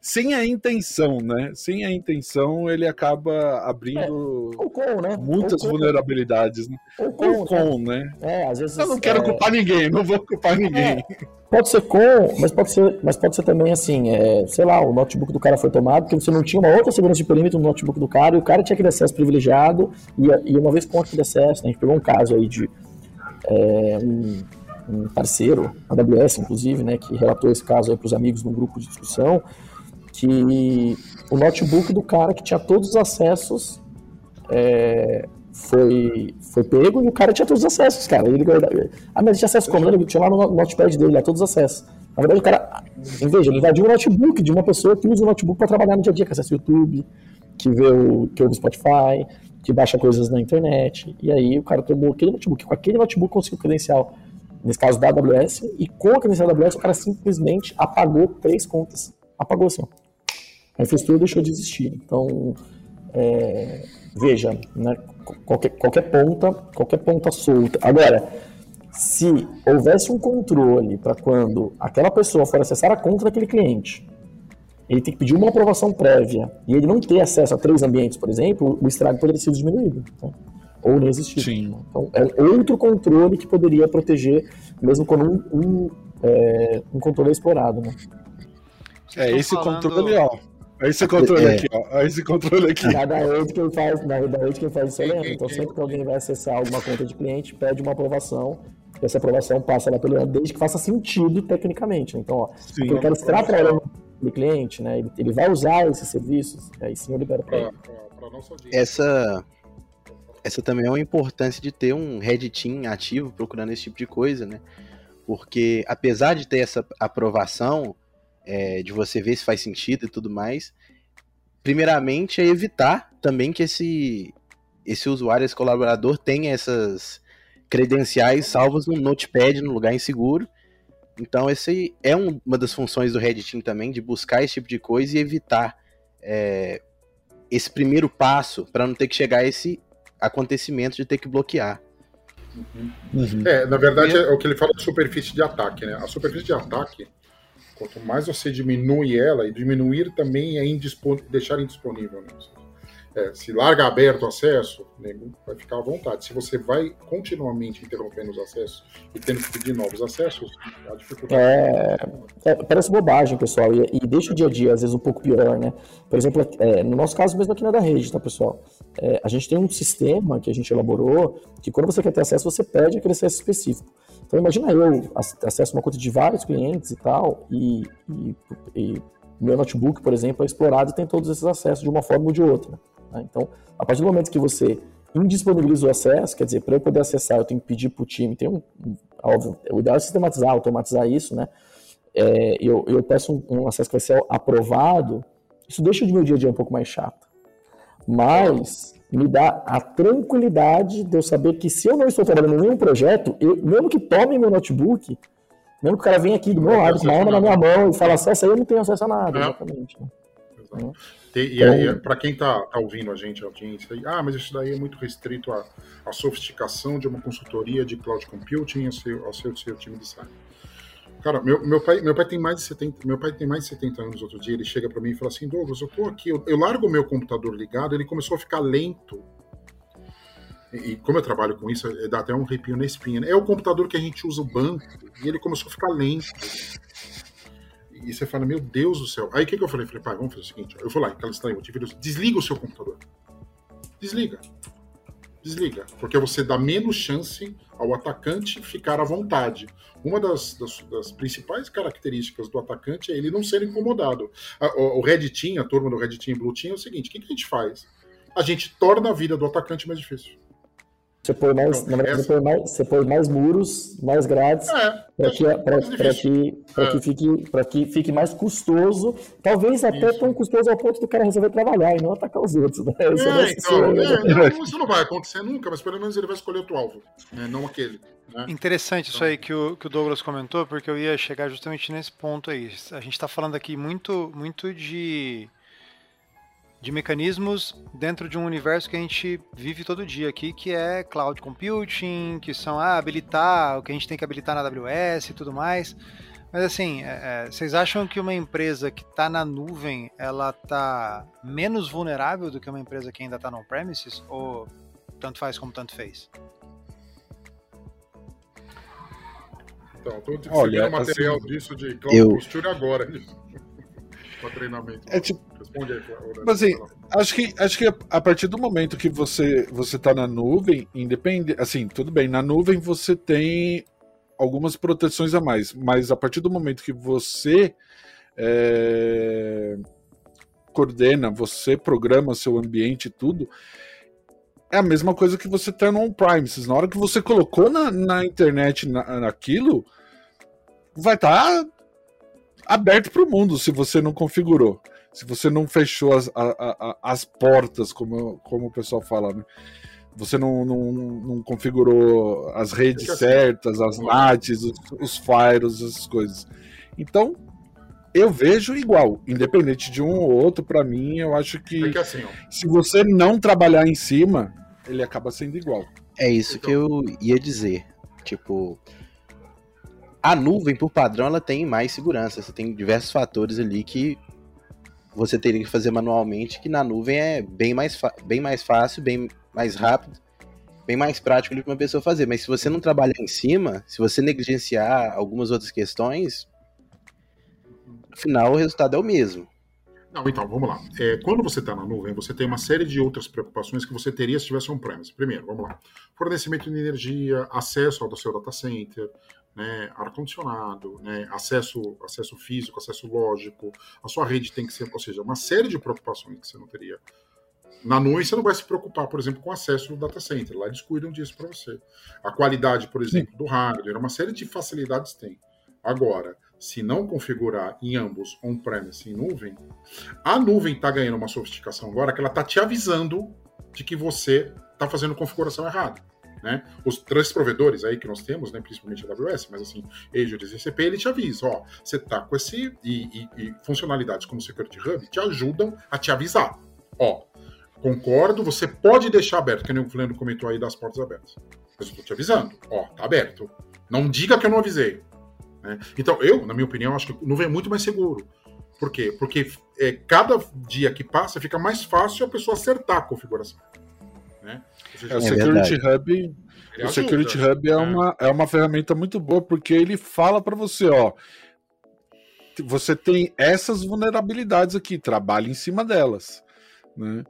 Speaker 3: sem a intenção, né? Sem a intenção, ele acaba abrindo
Speaker 2: é, com, né?
Speaker 3: muitas vulnerabilidades. Né? Ou com, ou com né? né?
Speaker 2: É, às vezes,
Speaker 3: Eu não quero
Speaker 2: é...
Speaker 3: culpar ninguém, não vou culpar ninguém.
Speaker 2: É, pode ser com, mas pode ser, mas pode ser também assim, é, sei lá, o notebook do cara foi tomado porque você não tinha uma outra segurança de perímetro no notebook do cara e o cara tinha aquele acesso privilegiado e, e uma vez com aquele acesso, né, a gente pegou um caso aí de é, um, um parceiro, a AWS inclusive, né, que relatou esse caso aí para os amigos num grupo de discussão, que o notebook do cara que tinha todos os acessos é, foi, foi pego e o cara tinha todos os acessos, cara. Ele, ah, mas tinha acesso como? Ele tinha lá no notepad dele, lá, todos os acessos. Na verdade, o cara, de ele invadiu um notebook de uma pessoa que usa o notebook para trabalhar no dia a dia, que acessa o YouTube, que vê o, que ouve o Spotify, que baixa coisas na internet. E aí o cara tomou aquele notebook, com aquele notebook conseguiu credencial nesse caso da AWS, e com a credencial da AWS o cara simplesmente apagou três contas. Apagou assim, ó. A infraestrutura deixou de existir. Então, é, veja, né, qualquer, qualquer ponta, qualquer ponta solta. Agora, se houvesse um controle para quando aquela pessoa for acessar a conta daquele cliente, ele tem que pedir uma aprovação prévia e ele não ter acesso a três ambientes, por exemplo, o estrago poderia ser diminuído. Tá? Ou nem existir.
Speaker 3: Sim.
Speaker 2: Então, é outro controle que poderia proteger, mesmo quando um, um, é, um controle é explorado. Né?
Speaker 3: É esse falando... controle, ó. É esse controle é. aqui, ó. É esse controle aqui.
Speaker 2: Cada rede quem faz, na rede quem faz isso é Então, sempre que alguém vai acessar alguma conta de cliente, pede uma aprovação. E essa aprovação passa lá pelo desde que faça sentido tecnicamente. Então, ó, Sim, eu quero estar trabalhando do cliente, né? Ele, ele vai usar esses serviços, aí sim eu libero para ele.
Speaker 4: Essa, essa também é uma importância de ter um Red Team ativo procurando esse tipo de coisa, né? Porque apesar de ter essa aprovação, é, de você ver se faz sentido e tudo mais, primeiramente é evitar também que esse, esse usuário, esse colaborador tenha essas credenciais salvas no notepad, no lugar inseguro, então, esse é um, uma das funções do Red Team também, de buscar esse tipo de coisa e evitar é, esse primeiro passo para não ter que chegar a esse acontecimento de ter que bloquear.
Speaker 5: Uhum. É, na verdade, é o que ele fala de superfície de ataque, né? A superfície de ataque, quanto mais você diminui ela, e diminuir também é indispon... deixar indisponível, né? É, se larga aberto o acesso, vai ficar à vontade. Se você vai continuamente interrompendo os acessos e tendo que pedir novos acessos, a dificuldade.
Speaker 2: É, é, parece bobagem, pessoal, e, e, deixa o dia a dia, às vezes, um pouco pior, né? Por exemplo, é, no nosso caso mesmo aqui na da rede, tá, pessoal? É, a gente tem um sistema que a gente elaborou que quando você quer ter acesso, você pede aquele acesso específico. Então, imagina eu acesso uma conta de vários clientes e tal, e, e, e meu notebook, por exemplo, é explorado e tem todos esses acessos de uma forma ou de outra. Né? Então, a partir do momento que você indisponibiliza o acesso, quer dizer, para eu poder acessar, eu tenho que pedir para o time, tem um, óbvio, o ideal é sistematizar, automatizar isso, né? É, eu, eu peço um, um, acesso que vai ser aprovado, isso deixa o meu dia a dia um pouco mais chato. Mas me dá a tranquilidade de eu saber que se eu não estou trabalhando em nenhum projeto, eu, mesmo que tome meu notebook, mesmo que o cara venha aqui do meu lado, com uma arma na minha mão e fala acesso, aí eu não tenho acesso a nada, é. exatamente. Né?
Speaker 5: E, então, para quem está tá ouvindo a gente, a audiência, ah, mas isso daí é muito restrito à, à sofisticação de uma consultoria de cloud computing ao seu, ao seu, seu time de cyber. Cara, meu, meu, pai, meu pai tem mais de 70, meu pai tem mais de 70 anos outro dia, ele chega para mim e fala assim, Douglas, eu tô aqui, eu, eu largo o meu computador ligado, ele começou a ficar lento. E, e como eu trabalho com isso, dá até um arrepio na espinha. Né? É o computador que a gente usa o banco, e ele começou a ficar lento e você fala, meu Deus do céu. Aí o que, que eu falei? Falei, pai, vamos fazer o seguinte. Eu vou lá, aquela estranha, desliga o seu computador. Desliga. Desliga. Porque você dá menos chance ao atacante ficar à vontade. Uma das, das, das principais características do atacante é ele não ser incomodado. o, o Red Team, a turma do Red Team e Blue Team é o seguinte: o que, que a gente faz? A gente torna a vida do atacante mais difícil.
Speaker 2: Você põe mais, então, na verdade, essa... você, põe mais, você põe mais muros, mais grades, é, para que, pra, pra que, pra é. que, fique, que fique mais custoso, talvez até Isso. tão custoso ao ponto do cara resolver trabalhar e não atacar os outros. Né?
Speaker 5: É, então, é, não, isso não vai acontecer nunca, mas pelo menos ele vai escolher outro alvo, né? não aquele. Né?
Speaker 1: Interessante isso aí que o, que o Douglas comentou, porque eu ia chegar justamente nesse ponto aí. A gente está falando aqui muito, muito de de mecanismos dentro de um universo que a gente vive todo dia aqui, que é cloud computing, que são ah, habilitar o que a gente tem que habilitar na AWS e tudo mais. Mas assim, é, é, vocês acham que uma empresa que está na nuvem, ela está menos vulnerável do que uma empresa que ainda está no premises? Ou tanto faz como tanto fez?
Speaker 5: Então, estou Olha, material assim, disso de cloud eu... agora. Para treinamento.
Speaker 3: É tipo, Responde aí, Mas assim, acho que, acho que a partir do momento que você você tá na nuvem, independente, assim, tudo bem, na nuvem você tem algumas proteções a mais, mas a partir do momento que você é, coordena, você programa seu ambiente e tudo, é a mesma coisa que você tem no on-premises. Na hora que você colocou na, na internet na, naquilo, vai estar tá aberto para o mundo se você não configurou. Se você não fechou as, a, a, as portas, como, como o pessoal fala, né? você não, não, não configurou as redes assim, certas, as NATs, os, os firewalls, essas coisas. Então, eu vejo igual, independente de um ou outro, para mim, eu acho que, que assim, se você não trabalhar em cima, ele acaba sendo igual.
Speaker 4: É isso então... que eu ia dizer. Tipo, a nuvem, por padrão, ela tem mais segurança. Você tem diversos fatores ali que você teria que fazer manualmente, que na nuvem é bem mais, bem mais fácil, bem mais rápido, bem mais prático que uma pessoa fazer. Mas se você não trabalhar em cima, se você negligenciar algumas outras questões, no final o resultado é o mesmo.
Speaker 5: Não, então, vamos lá. É, quando você está na nuvem, você tem uma série de outras preocupações que você teria se tivesse on-premise. Primeiro, vamos lá. Fornecimento de energia, acesso ao seu data center, né, ar-condicionado, né, acesso, acesso físico, acesso lógico, a sua rede tem que ser, ou seja, uma série de preocupações que você não teria. Na nuvem você não vai se preocupar, por exemplo, com acesso no data center, lá eles cuidam disso para você. A qualidade, por exemplo, do hardware, uma série de facilidades tem. Agora, se não configurar em ambos on-premise e nuvem, a nuvem está ganhando uma sofisticação agora que ela está te avisando de que você está fazendo configuração errada. Né? Os três provedores aí que nós temos, né, principalmente a AWS, mas assim, Azure e GCP, ele te avisa, ó, você está com esse e, e, e, funcionalidades como Security Hub te ajudam a te avisar. Ó, concordo, você pode deixar aberto, que nem o Fulano comentou aí das portas abertas. Mas eu estou te avisando, ó, tá aberto. Não diga que eu não avisei. Né? Então, eu, na minha opinião, acho que nuvem é muito mais seguro. Por quê? Porque é, cada dia que passa fica mais fácil a pessoa acertar a configuração. Né?
Speaker 3: Seja, é, o Security Hub, o Security Hub é, é, Uma, é uma ferramenta muito boa porque ele fala para você, ó, você tem essas vulnerabilidades aqui, trabalhe em cima delas, né?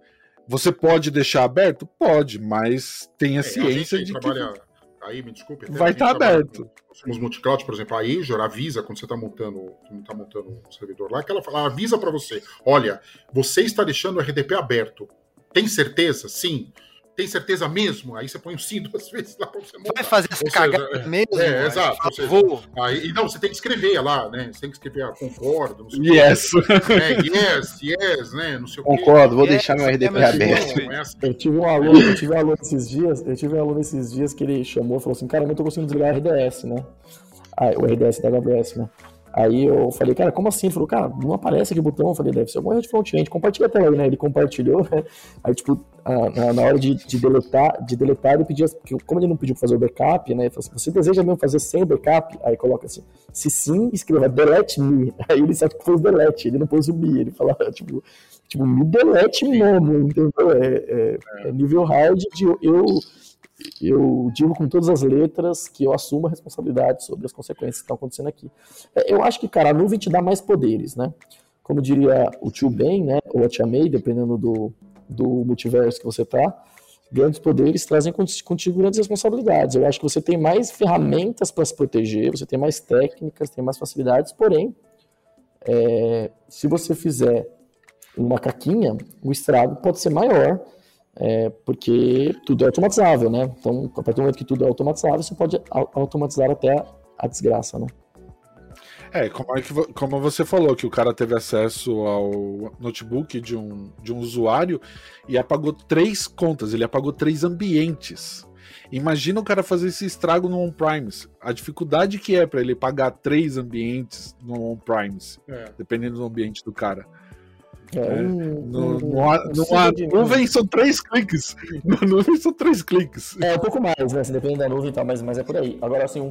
Speaker 3: Você pode deixar aberto? Pode, mas tenha é, ciência de trabalha... que
Speaker 5: aí, me desculpe.
Speaker 3: Vai estar tá aberto.
Speaker 5: Somos multicloud, por exemplo, a Azure avisa quando você está montando, tá montando um servidor lá, que ela fala, avisa para você, olha, você está deixando o RDP aberto. Tem certeza? Sim tem certeza mesmo? Aí você põe o sim duas vezes lá para você montar.
Speaker 1: Vai fazer essa cagada é, mesmo?
Speaker 5: É, exato. Seja, vou. Aí, não, você tem que escrever lá, né? Você tem que escrever, ah, concordo, não
Speaker 3: sei yes.
Speaker 5: o que. É, yes, yes, né? Não sei
Speaker 4: concordo, vou yes, deixar meu RDP aberto.
Speaker 2: Eu tive um aluno, eu tive um aluno esses dias, eu tive um aluno esses dias que ele chamou e falou assim, cara, eu não tô conseguindo desligar o RDS, né? Ah, o RDS da AWS, né? Aí eu falei, cara, como assim? Ele falou, cara, não aparece aqui o botão. Eu falei, deve ser alguma erro de front-end. Compartilha a tela aí, né? Ele compartilhou, né? Aí, tipo, na, hora de, de, deletar, de deletar, ele pedia, como ele não pediu pra fazer o backup, né? Ele falou assim, você deseja mesmo fazer sem o backup? Aí coloca assim, se sim, escreva delete me. Aí ele só pôs delete, ele não pôs o me. Ele fala, tipo, tipo me delete mesmo, entendeu? É, é, é nível hard de eu eu digo com todas as letras que eu assumo a responsabilidade sobre as consequências que estão acontecendo aqui. É, eu acho que, cara, a nuvem te dá mais poderes, né? Como diria o tio Ben, né? Ou a tia May, dependendo do, do multiverso que você tá, grandes poderes trazem contigo grandes responsabilidades. Eu acho que você tem mais ferramentas para se proteger, você tem mais técnicas, tem mais facilidades, porém, é, se você fizer uma caquinha, o estrago pode ser maior é, porque tudo é automatizável, né? Então, a partir do momento que tudo é automatizável, você pode automatizar até a desgraça, né?
Speaker 3: É, como, é que, como você falou, que o cara teve acesso ao notebook de um, de um usuário e apagou três contas, ele apagou três ambientes. Imagina o cara fazer esse estrago no on-premise. A dificuldade que é para ele pagar três ambientes no on-premise, é. dependendo do ambiente do cara. É, é. no, no, nuvem são três cliques. No nuvem são três cliques.
Speaker 2: É, um pouco mais, né? Depende da nuvem e tal, mas, mas é por aí. Agora, assim, um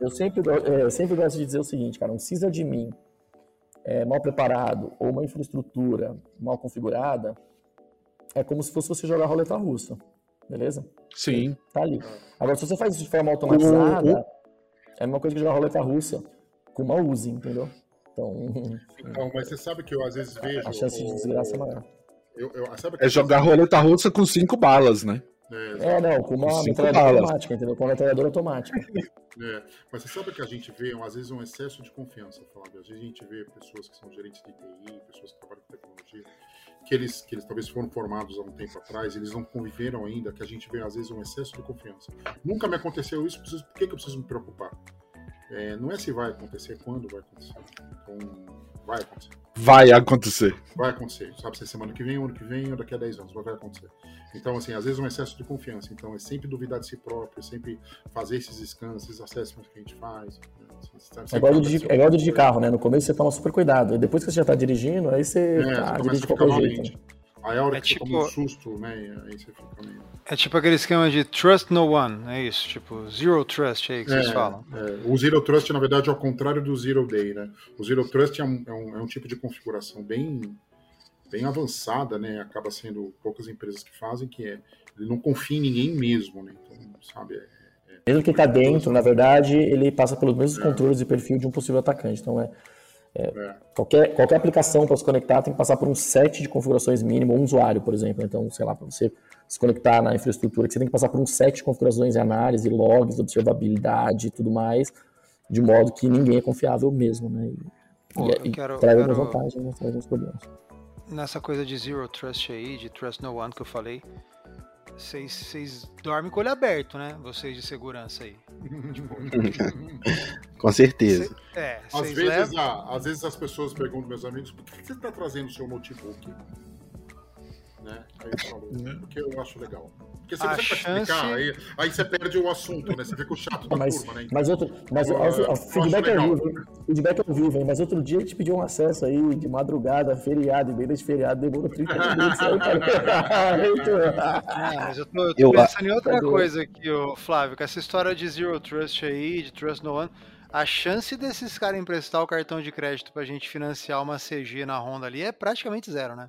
Speaker 2: eu sempre, é, sempre gosto de dizer o seguinte, cara, um sysadmin é, mal preparado ou uma infraestrutura mal configurada é como se fosse você jogar roleta russa, beleza?
Speaker 3: Sim.
Speaker 2: Tá ali. Agora, se você faz isso de forma automatizada, é a mesma coisa que jogar roleta russa com uma USE, entendeu?
Speaker 5: Então, então, mas você sabe que eu às vezes vejo.
Speaker 2: A chance de desgraça é maior.
Speaker 3: Eu, eu, é jogar roleta russa com cinco balas, né?
Speaker 2: É, é não, com uma metralhadora automática, entendeu? Com uma metralhadora automática.
Speaker 5: É, mas você sabe que a gente vê, às vezes, um excesso de confiança, Flávio. Às vezes a gente vê pessoas que são gerentes de TI, pessoas que trabalham com tecnologia, que eles, que eles talvez foram formados há um tempo atrás, eles não conviveram ainda, que a gente vê, às vezes, um excesso de confiança. Nunca me aconteceu isso, preciso, por que, que eu preciso me preocupar? É, não é se vai acontecer, quando vai acontecer. Então, vai acontecer.
Speaker 3: Vai acontecer.
Speaker 5: Vai acontecer. Sabe se é semana que vem, ano que vem, ou daqui a 10 anos, vai acontecer. Então, assim, às vezes um excesso de confiança. Então, é sempre duvidar de si próprio, é sempre fazer esses scans, esses assessments que a gente faz.
Speaker 2: É igual, dirigir, é igual dirigir carro, né? No começo você toma super cuidado. E depois que você já tá dirigindo, aí você,
Speaker 5: É,
Speaker 2: tá,
Speaker 5: você
Speaker 2: dirige de
Speaker 5: começa a
Speaker 2: qualquer
Speaker 5: ficar
Speaker 2: jeito.
Speaker 5: malente. Aí a hora
Speaker 1: É
Speaker 5: que você
Speaker 1: tipo-
Speaker 5: toma um susto, né? Aí você fica meio.
Speaker 1: É tipo aquele esquema de trust no one, é isso? Tipo, zero trust aí que vocês falam.
Speaker 5: é, o Zero Trust, na verdade, é ao contrário do Zero Day, né? O Zero Trust é um, é um, é um tipo de configuração bem, bem avançada, né? Acaba sendo poucas empresas que fazem, que é ele não confia em ninguém mesmo, né? Então, sabe, é-
Speaker 2: Mesmo quem tá dentro, na verdade, ele passa pelos mesmos controles de perfil de um possível atacante. Então, é,
Speaker 5: é,
Speaker 2: qualquer, qualquer aplicação para se conectar tem que passar por um set de configurações mínimo, um usuário, por exemplo. Então, sei lá, para você se conectar na infraestrutura, que você tem que passar por um set de configurações de análise, logs, observabilidade e tudo mais, de modo que ninguém é confiável mesmo, né? E,
Speaker 1: Pô,
Speaker 2: e-
Speaker 1: eu
Speaker 2: e
Speaker 1: quero-
Speaker 2: traz
Speaker 1: quero-
Speaker 2: algumas vantagens, né? traz alguns problemas.
Speaker 1: Nessa coisa de zero trust aí, de trust no one que eu falei, vocês- dormem com o olho aberto, né? Vocês de segurança aí.
Speaker 4: Com certeza.
Speaker 1: Cê- é,
Speaker 5: Às vezes,
Speaker 1: levam.
Speaker 5: ah, às vezes as pessoas perguntam, meus amigos, por que você está trazendo o seu notebook? Né? Aí eu falo, porque eu acho legal. Porque se você vai
Speaker 1: chance-
Speaker 5: explicar, aí, aí você perde o assunto, né? Você fica o chato da
Speaker 2: Mas,
Speaker 5: turma, né?
Speaker 2: mas, outro, mas
Speaker 5: Eu-
Speaker 2: o, o
Speaker 5: eu
Speaker 2: feedback é
Speaker 5: legal.
Speaker 2: vivo, hein? Feedback é ao vivo, hein? Mas outro dia a gente pediu um acesso aí de madrugada, feriado, em meio de feriado, demorou 30 minutos. aí, cara.
Speaker 1: Ah, mas eu tô, eu tô
Speaker 4: Eu-
Speaker 1: pensando em outra
Speaker 2: Cadê?
Speaker 1: coisa aqui, ô, Flávio, com essa história de zero trust aí, de trust no one. A chance desses caras emprestar o cartão de crédito pra gente financiar uma CG na Honda ali é praticamente zero, né?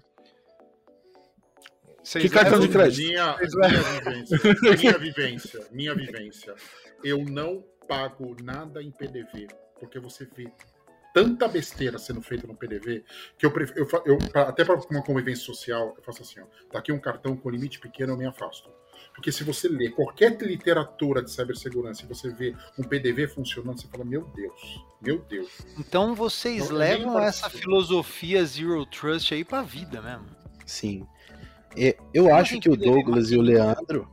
Speaker 1: Vocês
Speaker 3: Que cartão de crédito?
Speaker 5: Minha, minha vivência, minha vivência, minha vivência. Eu não pago nada em PDV, porque você vê tanta besteira sendo feita no PDV que eu, prefiro, eu, eu pra- até para uma convivência social, eu faço assim, ó, tá aqui um cartão com limite pequeno, eu me afasto. Porque se você lê qualquer literatura de cibersegurança e você vê um PDV funcionando, você fala, meu Deus, meu Deus.
Speaker 1: Então vocês
Speaker 5: Não, nem
Speaker 1: levam essa filosofia zero trust aí pra vida mesmo.
Speaker 4: Sim. Eu acho que o Douglas e o Leandro.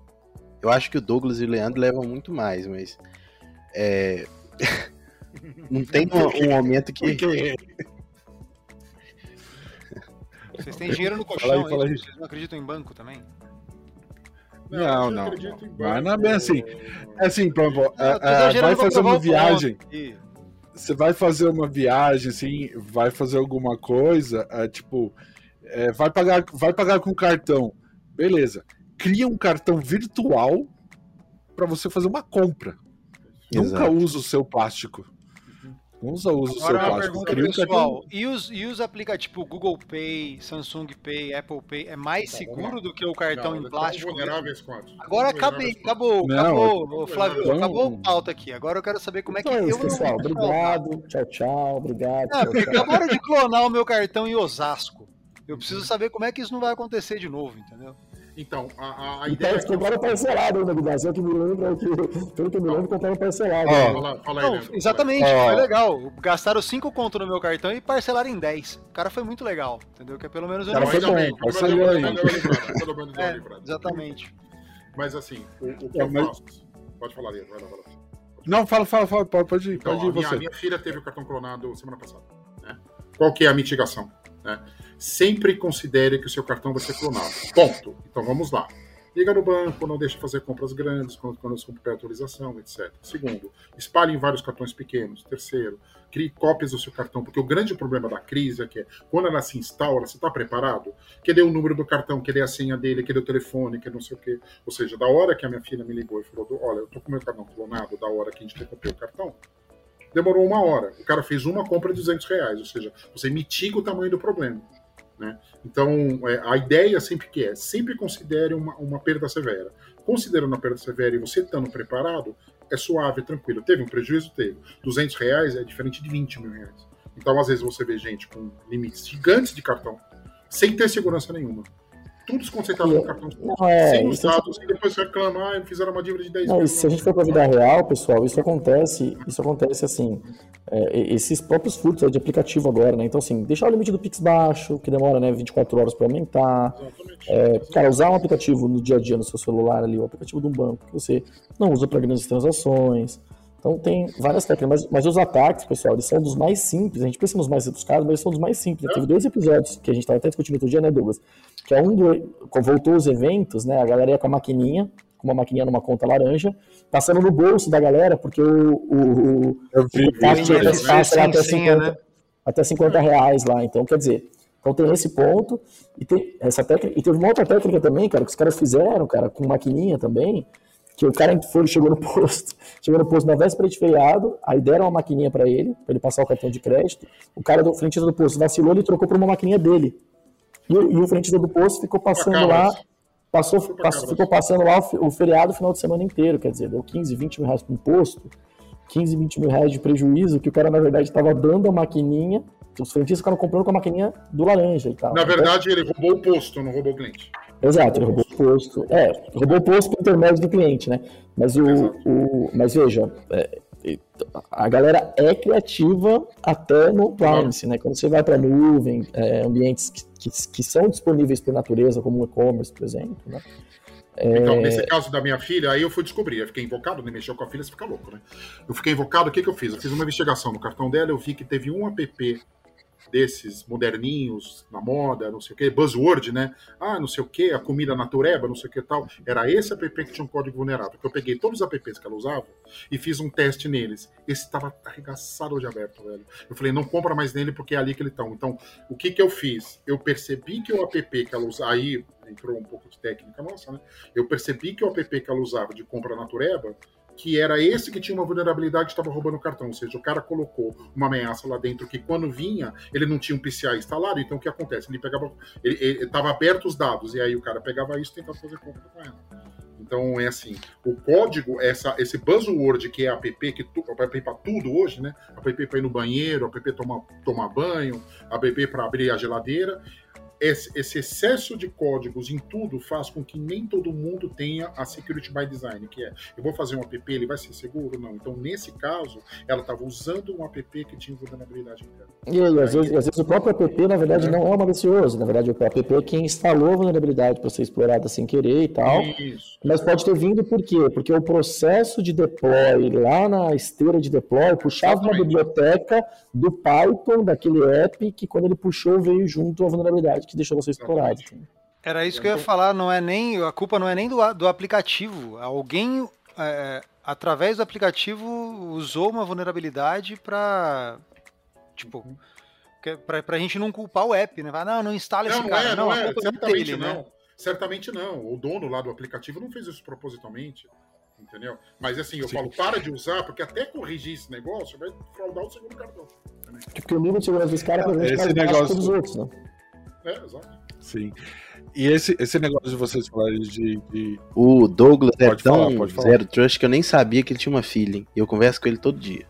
Speaker 4: Eu acho que o Douglas e o Leandro levam muito mais, mas. é, não tem um, um momento que.
Speaker 3: Porque
Speaker 1: Vocês têm dinheiro no colchão
Speaker 3: aí, fala
Speaker 1: aí,
Speaker 3: aí.
Speaker 1: vocês não acreditam em banco também?
Speaker 3: Não,
Speaker 5: eu
Speaker 3: não,
Speaker 5: acredito em
Speaker 3: não. Mas não é bem assim. É assim, por exemplo, é, é, vai fazer uma viagem. Você vai fazer uma viagem, assim, vai fazer alguma coisa, é, tipo, é, vai, pagar, vai pagar com cartão. Beleza. Cria um cartão virtual para você fazer uma compra. Nunca
Speaker 4: Exato.
Speaker 3: usa o seu plástico. Usa, usa o seu
Speaker 1: Agora uma
Speaker 3: plástico.
Speaker 1: pergunta
Speaker 3: um cartão.
Speaker 1: pessoal, e os, e os aplicativos tipo Google Pay, Samsung Pay, Apple Pay, é mais
Speaker 5: Tá,
Speaker 1: seguro do que o cartão
Speaker 5: Não,
Speaker 1: em plástico? Agora acabei, acabou,
Speaker 3: Não,
Speaker 1: acabou, ô, Flávio,
Speaker 3: então-
Speaker 1: acabou a pauta aqui. Agora eu quero saber como é que
Speaker 2: Então é
Speaker 1: eu
Speaker 2: isso,
Speaker 1: vou
Speaker 2: pessoal.
Speaker 1: clonar.
Speaker 2: Obrigado. Tchau, tchau. Obrigado. Tchau,
Speaker 1: porque
Speaker 2: tchau.
Speaker 1: acabaram de clonar o meu cartão em Osasco. Eu preciso saber como é que isso não vai acontecer de novo, entendeu?
Speaker 5: Então, a, a, a
Speaker 2: E
Speaker 5: ideia que...
Speaker 2: compraram parcelado ainda. Eu que me lembro que, pelo que eu me lembro, compraram parcelado.
Speaker 4: Ó,
Speaker 2: né?
Speaker 5: Fala, fala aí,
Speaker 1: Não,
Speaker 5: Leandro,
Speaker 1: exatamente, foi legal. Gastaram 5 conto no meu cartão e parcelaram em 10. O cara foi muito legal, entendeu? Que é pelo menos eu
Speaker 3: Cara,
Speaker 1: não
Speaker 3: foi bom,
Speaker 5: bem, pelo menos uma
Speaker 1: É, exatamente.
Speaker 5: Mas assim, o, o que
Speaker 3: É,
Speaker 5: eu
Speaker 3: mas-
Speaker 5: faço... Pode falar, Leandro, vai lá, vai lá.
Speaker 3: Não, fala, fala, fala. Pode, pode ir,
Speaker 5: Então,
Speaker 3: pode ir
Speaker 5: a minha,
Speaker 3: você.
Speaker 5: a minha filha teve o cartão clonado semana passada. né? Qual que é a mitigação? né? Sempre considere que o seu cartão vai ser clonado. Ponto. Então vamos lá. Liga no banco, não deixe fazer compras grandes, quando, você compra atualização, etc. Segundo, espalhe em vários cartões pequenos. Terceiro, crie cópias do seu cartão, porque o grande problema da crise é que quando ela se instala, você está preparado? Cadê o número do cartão? Cadê a senha dele? Cadê o telefone? Cadê não sei o quê? Ou seja, da hora que a minha filha me ligou e falou: Olha, eu tô com meu cartão clonado, da hora que a gente comprei o cartão, demorou uma hora. O cara fez uma compra de 200 reais, ou seja, você mitiga o tamanho do problema. Né? Então, é, a ideia sempre que é, sempre considere uma, uma perda severa. Considerando a perda severa e você estando preparado, é suave, é tranquilo. Teve um prejuízo? Teve. 200 reais é diferente de 20 mil reais. Então, às vezes, você vê gente com limites gigantes de cartão, sem ter segurança nenhuma. Tudo desconcentrado no cartão,
Speaker 2: Não, é,
Speaker 5: sem
Speaker 2: isso
Speaker 5: usados, e depois você reclama, ah, fizeram uma dívida de 10
Speaker 2: Não,
Speaker 5: mil.
Speaker 2: e se a gente for para a vida real, pessoal, isso acontece, isso acontece assim, é, esses próprios furtos de aplicativo agora, né? Então, assim, deixar o limite do Pix baixo, que demora, né, 24 horas para aumentar.
Speaker 5: Exatamente.
Speaker 2: É, cara, usar um aplicativo no dia a dia no seu celular ali, o aplicativo de um banco, que você não usa para grandes transações. Então tem várias técnicas, mas, mas, os ataques, pessoal, eles são dos mais simples. A gente pensa nos mais rebuscados, mas eles são dos mais simples. Teve dois episódios que a gente estava até discutindo outro dia, né, Douglas? Que é um do. Voltou os eventos, né? A galera ia com a maquininha, com uma maquininha numa conta laranja, passando no bolso da galera, porque o, o, o,
Speaker 3: Eu vi, o
Speaker 2: espaço lá até 50, né? até 50 reais lá. Então, quer dizer, então tem esse ponto, e tem essa técnica, e teve uma outra técnica também, cara, que os caras fizeram, cara, com maquininha também, que o cara foi, chegou no posto, chegou no posto na véspera de feriado, aí deram uma maquininha para ele, para ele passar o cartão de crédito. O cara do frentista do posto vacilou, ele trocou por uma maquininha dele. E, e o frentista do posto ficou passando lá, passou, passou, ficou passando lá o, o feriado o final de semana inteiro, quer dizer, deu 15, 20 mil reais para o imposto, 15, 20 mil reais de prejuízo, que o cara, na verdade, estava dando a maquininha, os frentistas ficaram comprando com a maquininha do laranja e tal.
Speaker 5: Na verdade, ele roubou o posto, não roubou o cliente.
Speaker 2: Exato, ele roubou o posto. É, roubou o posto por intermédio do cliente, né? Mas, o, o mas veja, é, a galera é criativa até no Privacy, né? Quando você vai para nuvem, é, ambientes que, que, que, são disponíveis por natureza, como o e-commerce, por exemplo, né?
Speaker 5: É... Então, nesse caso da minha filha, aí eu fui descobrir. Eu fiquei invocado, nem mexeu com a filha, você fica louco, né? Eu fiquei invocado, o que, que eu fiz? Eu fiz uma investigação no cartão dela, eu vi que teve um app desses moderninhos na moda, não sei o que, buzzword, né? Ah, não sei o que, a comida natureba, não sei o que tal. Era esse app que tinha um código vulnerável. Que eu peguei todos os apps que ela usava e fiz um teste neles. Esse estava arregaçado de aberto, velho. Eu falei, não compra mais nele porque é ali que ele tá. Então, o que que eu fiz? Eu percebi que o app que ela usava, aí entrou um pouco de técnica nossa, né? Eu percebi que o app que ela usava de compra natureba que era esse que tinha uma vulnerabilidade e estava roubando o cartão. Ou seja, o cara colocou uma ameaça lá dentro que quando vinha, ele não tinha um PCI instalado, então o que acontece? Ele pegava. Ele estava aberto os dados, e aí o cara pegava isso e tentava fazer compra com ela. Então é assim, o código, essa, esse buzzword que é app, que tu, app para tudo hoje, né? App para ir no banheiro, app tomar, tomar banho, app para abrir a geladeira, esse, esse, excesso de códigos em tudo faz com que nem todo mundo tenha a security by design, que é eu vou fazer um app, ele vai ser seguro? Não. Então, nesse caso, ela estava usando um app que tinha vulnerabilidade interna.
Speaker 2: E aí, às vezes, às vezes, o próprio app, na verdade, é. não é malicioso. Na verdade, o app é quem instalou a vulnerabilidade para ser explorada sem querer e tal. Isso. Mas pode ter vindo por quê? Porque o processo de deploy, lá na esteira de deploy, puxava Exatamente. uma biblioteca do Python, daquele app, que quando ele puxou, veio junto a vulnerabilidade que deixou você explorado. Assim.
Speaker 1: Era isso que eu ia falar, não é nem a culpa não é nem do, do aplicativo. Alguém é, através do aplicativo usou uma vulnerabilidade para tipo uhum. pra, pra gente não culpar o app, né? não, não instala não, esse cara. É, não, não, é,
Speaker 5: certamente dele, não. Né? Certamente não. O dono lá do aplicativo não fez isso propositalmente. Entendeu? Mas assim, eu Sim. falo, para de usar, porque até corrigir esse negócio vai fraudar o segundo cartão.
Speaker 2: Porque o nível de segurança desse cara é esse negócio dos outros, né?
Speaker 3: É, exato. Sim. E esse, esse negócio de vocês falarem de, de...
Speaker 4: O Douglas é pode é tão falar, falar. zero trust que eu nem sabia que ele tinha uma filha. E eu converso com ele todo dia.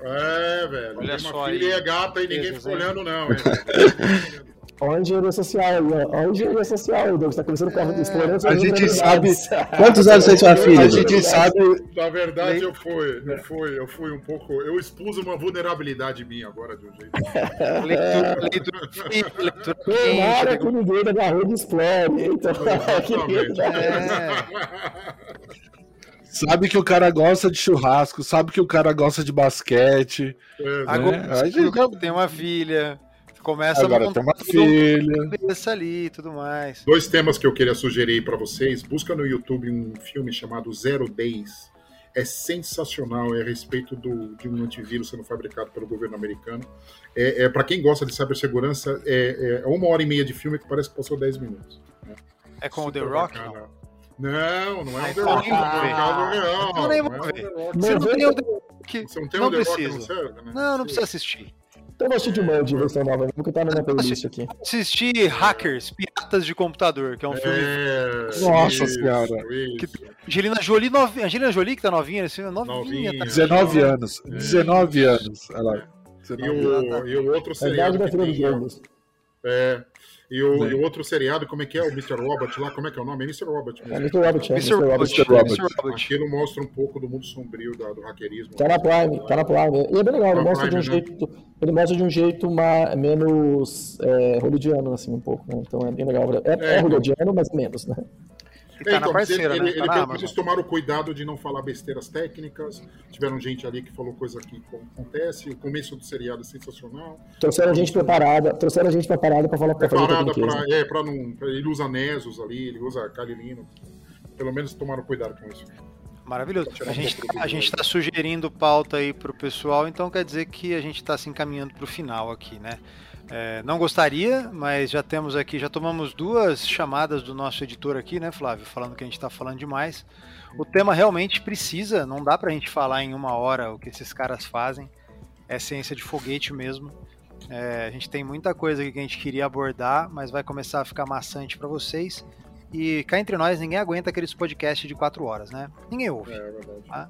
Speaker 5: É, velho. Olha tem uma filha aí. e é gata e ninguém fica olhando, não.
Speaker 2: Olha a engenharia social, olha a engenharia social, Douglas, tá começando com a explorando
Speaker 3: A gente sabe.
Speaker 4: Quantos anos tem sua filha?
Speaker 3: A gente sabe.
Speaker 5: Na verdade, eu fui, eu fui, eu fui um pouco. Eu expus uma vulnerabilidade minha agora de um jeito. leitura, leitura,
Speaker 2: leitura. Tomara que ninguém da minha rede explore. Então,
Speaker 3: Sabe que o cara gosta de churrasco, sabe que o cara gosta de basquete.
Speaker 1: É, né? Agora, gente... tem uma filha. Começa
Speaker 3: Agora a tem uma filha.
Speaker 1: cabeça ali e tudo mais.
Speaker 5: Dois temas que eu queria sugerir para vocês. Busca no YouTube um filme chamado Zero Days. É sensacional, é a respeito do, de um antivírus sendo fabricado pelo governo americano. É, é para quem gosta de cibersegurança, é, é uma hora e meia de filme que parece que passou 10 minutos. Né?
Speaker 1: É com o The Rock?
Speaker 5: Não, não é o The Rock. Não,
Speaker 1: não. Você não tem o The Rock. Você não tem o The Rock, não serve, né? Não, não precisa assistir.
Speaker 2: Então eu vou assistir de uma de versão nova, que tá na minha playlist aqui.
Speaker 1: Assistir Hackers, Piratas de Computador, que é um filme.
Speaker 3: É, Nossa isso, senhora.
Speaker 1: Que, Angelina Jolie, novinha, Angelina Jolie que tá novinha nesse filme, novinha. novinha tá
Speaker 3: 19 anos. É. 19 anos. Ela,
Speaker 5: 19 e, o, e o outro seria. É da filha dos É. E o, e o, outro seriado, como é que é? O Mr. Robot lá, como é que é o nome? É Mr. Robot.
Speaker 2: Mesmo. É Mr. Robot, é.
Speaker 1: Mr. Robot. Mr.
Speaker 5: Robot. Aquilo mostra um pouco do mundo sombrio do, do hackerismo.
Speaker 2: Tá na Prime, tá na Prime. E é bem legal, ele mostra, Prime, de um né? jeito, ele mostra de um jeito mais, menos é, hollywoodiano, assim, um pouco. Né? Então é bem legal. É, é, é hollywoodiano, mas menos, né?
Speaker 1: E tá é, então, na parceira,
Speaker 5: ele,
Speaker 1: né?
Speaker 5: Ele, tá ele tomaram cuidado de não falar besteiras técnicas. Tiveram gente ali que falou coisa que acontece. O começo do seriado é sensacional.
Speaker 2: Trouxeram gente preparada, trouxeram gente preparada para falar
Speaker 5: para Preparada para é, para não. Pra, ele usa Nesos ali, ele usa Calilino. Pelo menos tomaram cuidado com isso.
Speaker 1: Maravilhoso. A gente, a gente está sugerindo pauta aí para o pessoal, então quer dizer que a gente está se encaminhando para o final aqui, né? É, não gostaria, mas já temos aqui, já tomamos duas chamadas do nosso editor aqui, né, Flávio? Falando que a gente está falando demais. O tema realmente precisa, não dá para a gente falar em uma hora o que esses caras fazem. É ciência de foguete mesmo. É, a gente tem muita coisa aqui que a gente queria abordar, mas vai começar a ficar maçante para vocês. E cá entre nós, ninguém aguenta aqueles podcasts de quatro horas, né? Ninguém ouve. É, é verdade. Tá?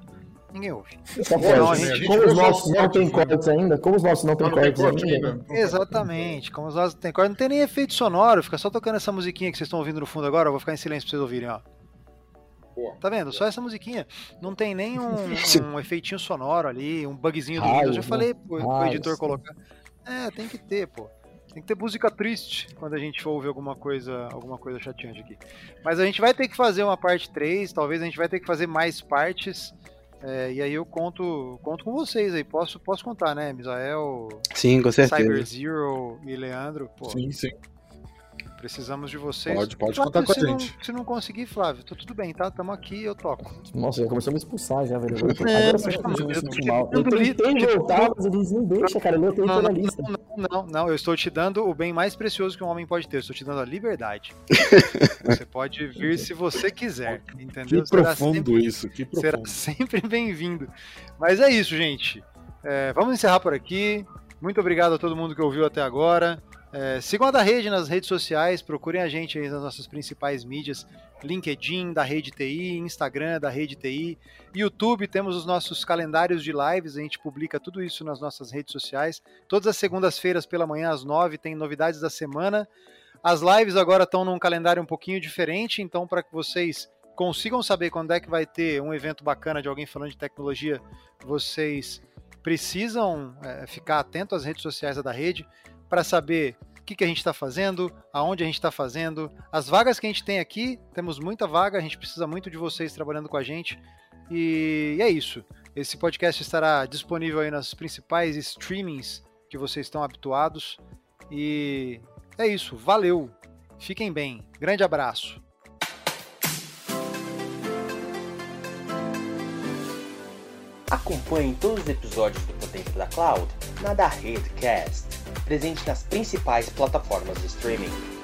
Speaker 1: Ninguém ouve.
Speaker 2: Gente, como os nossos não tem cortes ainda, como os nossos não tem cortes ainda. ainda.
Speaker 1: Exatamente, como os nossos não tem cortes, não tem nem efeito sonoro, fica só tocando essa musiquinha que vocês estão ouvindo no fundo agora, eu vou ficar em silêncio pra vocês ouvirem, ó. Tá vendo? Só essa musiquinha. Não tem nem um, um efeitinho sonoro ali, um bugzinho do Windows. Eu já falei pro, pro editor colocar. É, tem que ter, pô. Tem que ter música triste quando a gente for ouvir alguma coisa, alguma coisa chateante aqui. Mas a gente vai ter que fazer uma parte 3, talvez a gente vai ter que fazer mais partes. É, e aí eu conto, conto com vocês aí. Posso, posso contar, né? Misael,
Speaker 4: sim, com certeza.
Speaker 1: Cyber Zero e Leandro. Pô,
Speaker 3: sim, sim.
Speaker 1: Precisamos de vocês.
Speaker 3: Pode, pode Flávio, contar com a gente.
Speaker 1: Não, se não conseguir, Flávio, tá tudo bem, tá? Tamo aqui eu toco.
Speaker 2: Nossa, já começou a me expulsar já, velho. É, Agora você tá me sentindo mal. Eu tentei voltar, mas eles não deixam, cara. Eu tenho
Speaker 1: não, não, lista. Não, não, não, eu estou te dando o bem mais precioso que um homem pode ter. Eu estou te dando a liberdade. você pode vir se você quiser, entendeu?
Speaker 3: Que profundo sempre, isso, que profundo.
Speaker 1: Será sempre bem-vindo. Mas é isso, gente. É, vamos encerrar por aqui. Muito obrigado a todo mundo que ouviu até agora. É, sigam a da rede nas redes sociais, procurem a gente aí nas nossas principais mídias, LinkedIn da Rede TI, Instagram da Rede TI, YouTube, temos os nossos calendários de lives, a gente publica tudo isso nas nossas redes sociais. Todas as segundas-feiras pela manhã às nove tem novidades da semana. As lives agora estão num calendário um pouquinho diferente, então para que vocês consigam saber quando é que vai ter um evento bacana de alguém falando de tecnologia, vocês precisam é, ficar atento às redes sociais da rede para saber o que, que a gente está fazendo, aonde a gente está fazendo, as vagas que a gente tem aqui, temos muita vaga, a gente precisa muito de vocês trabalhando com a gente. E é isso. Esse podcast estará disponível aí nas principais streamings que vocês estão habituados. E é isso. Valeu. Fiquem bem. Grande abraço.
Speaker 6: Acompanhe todos os episódios do Por da Cloud na da Redcast presente nas principais plataformas de streaming.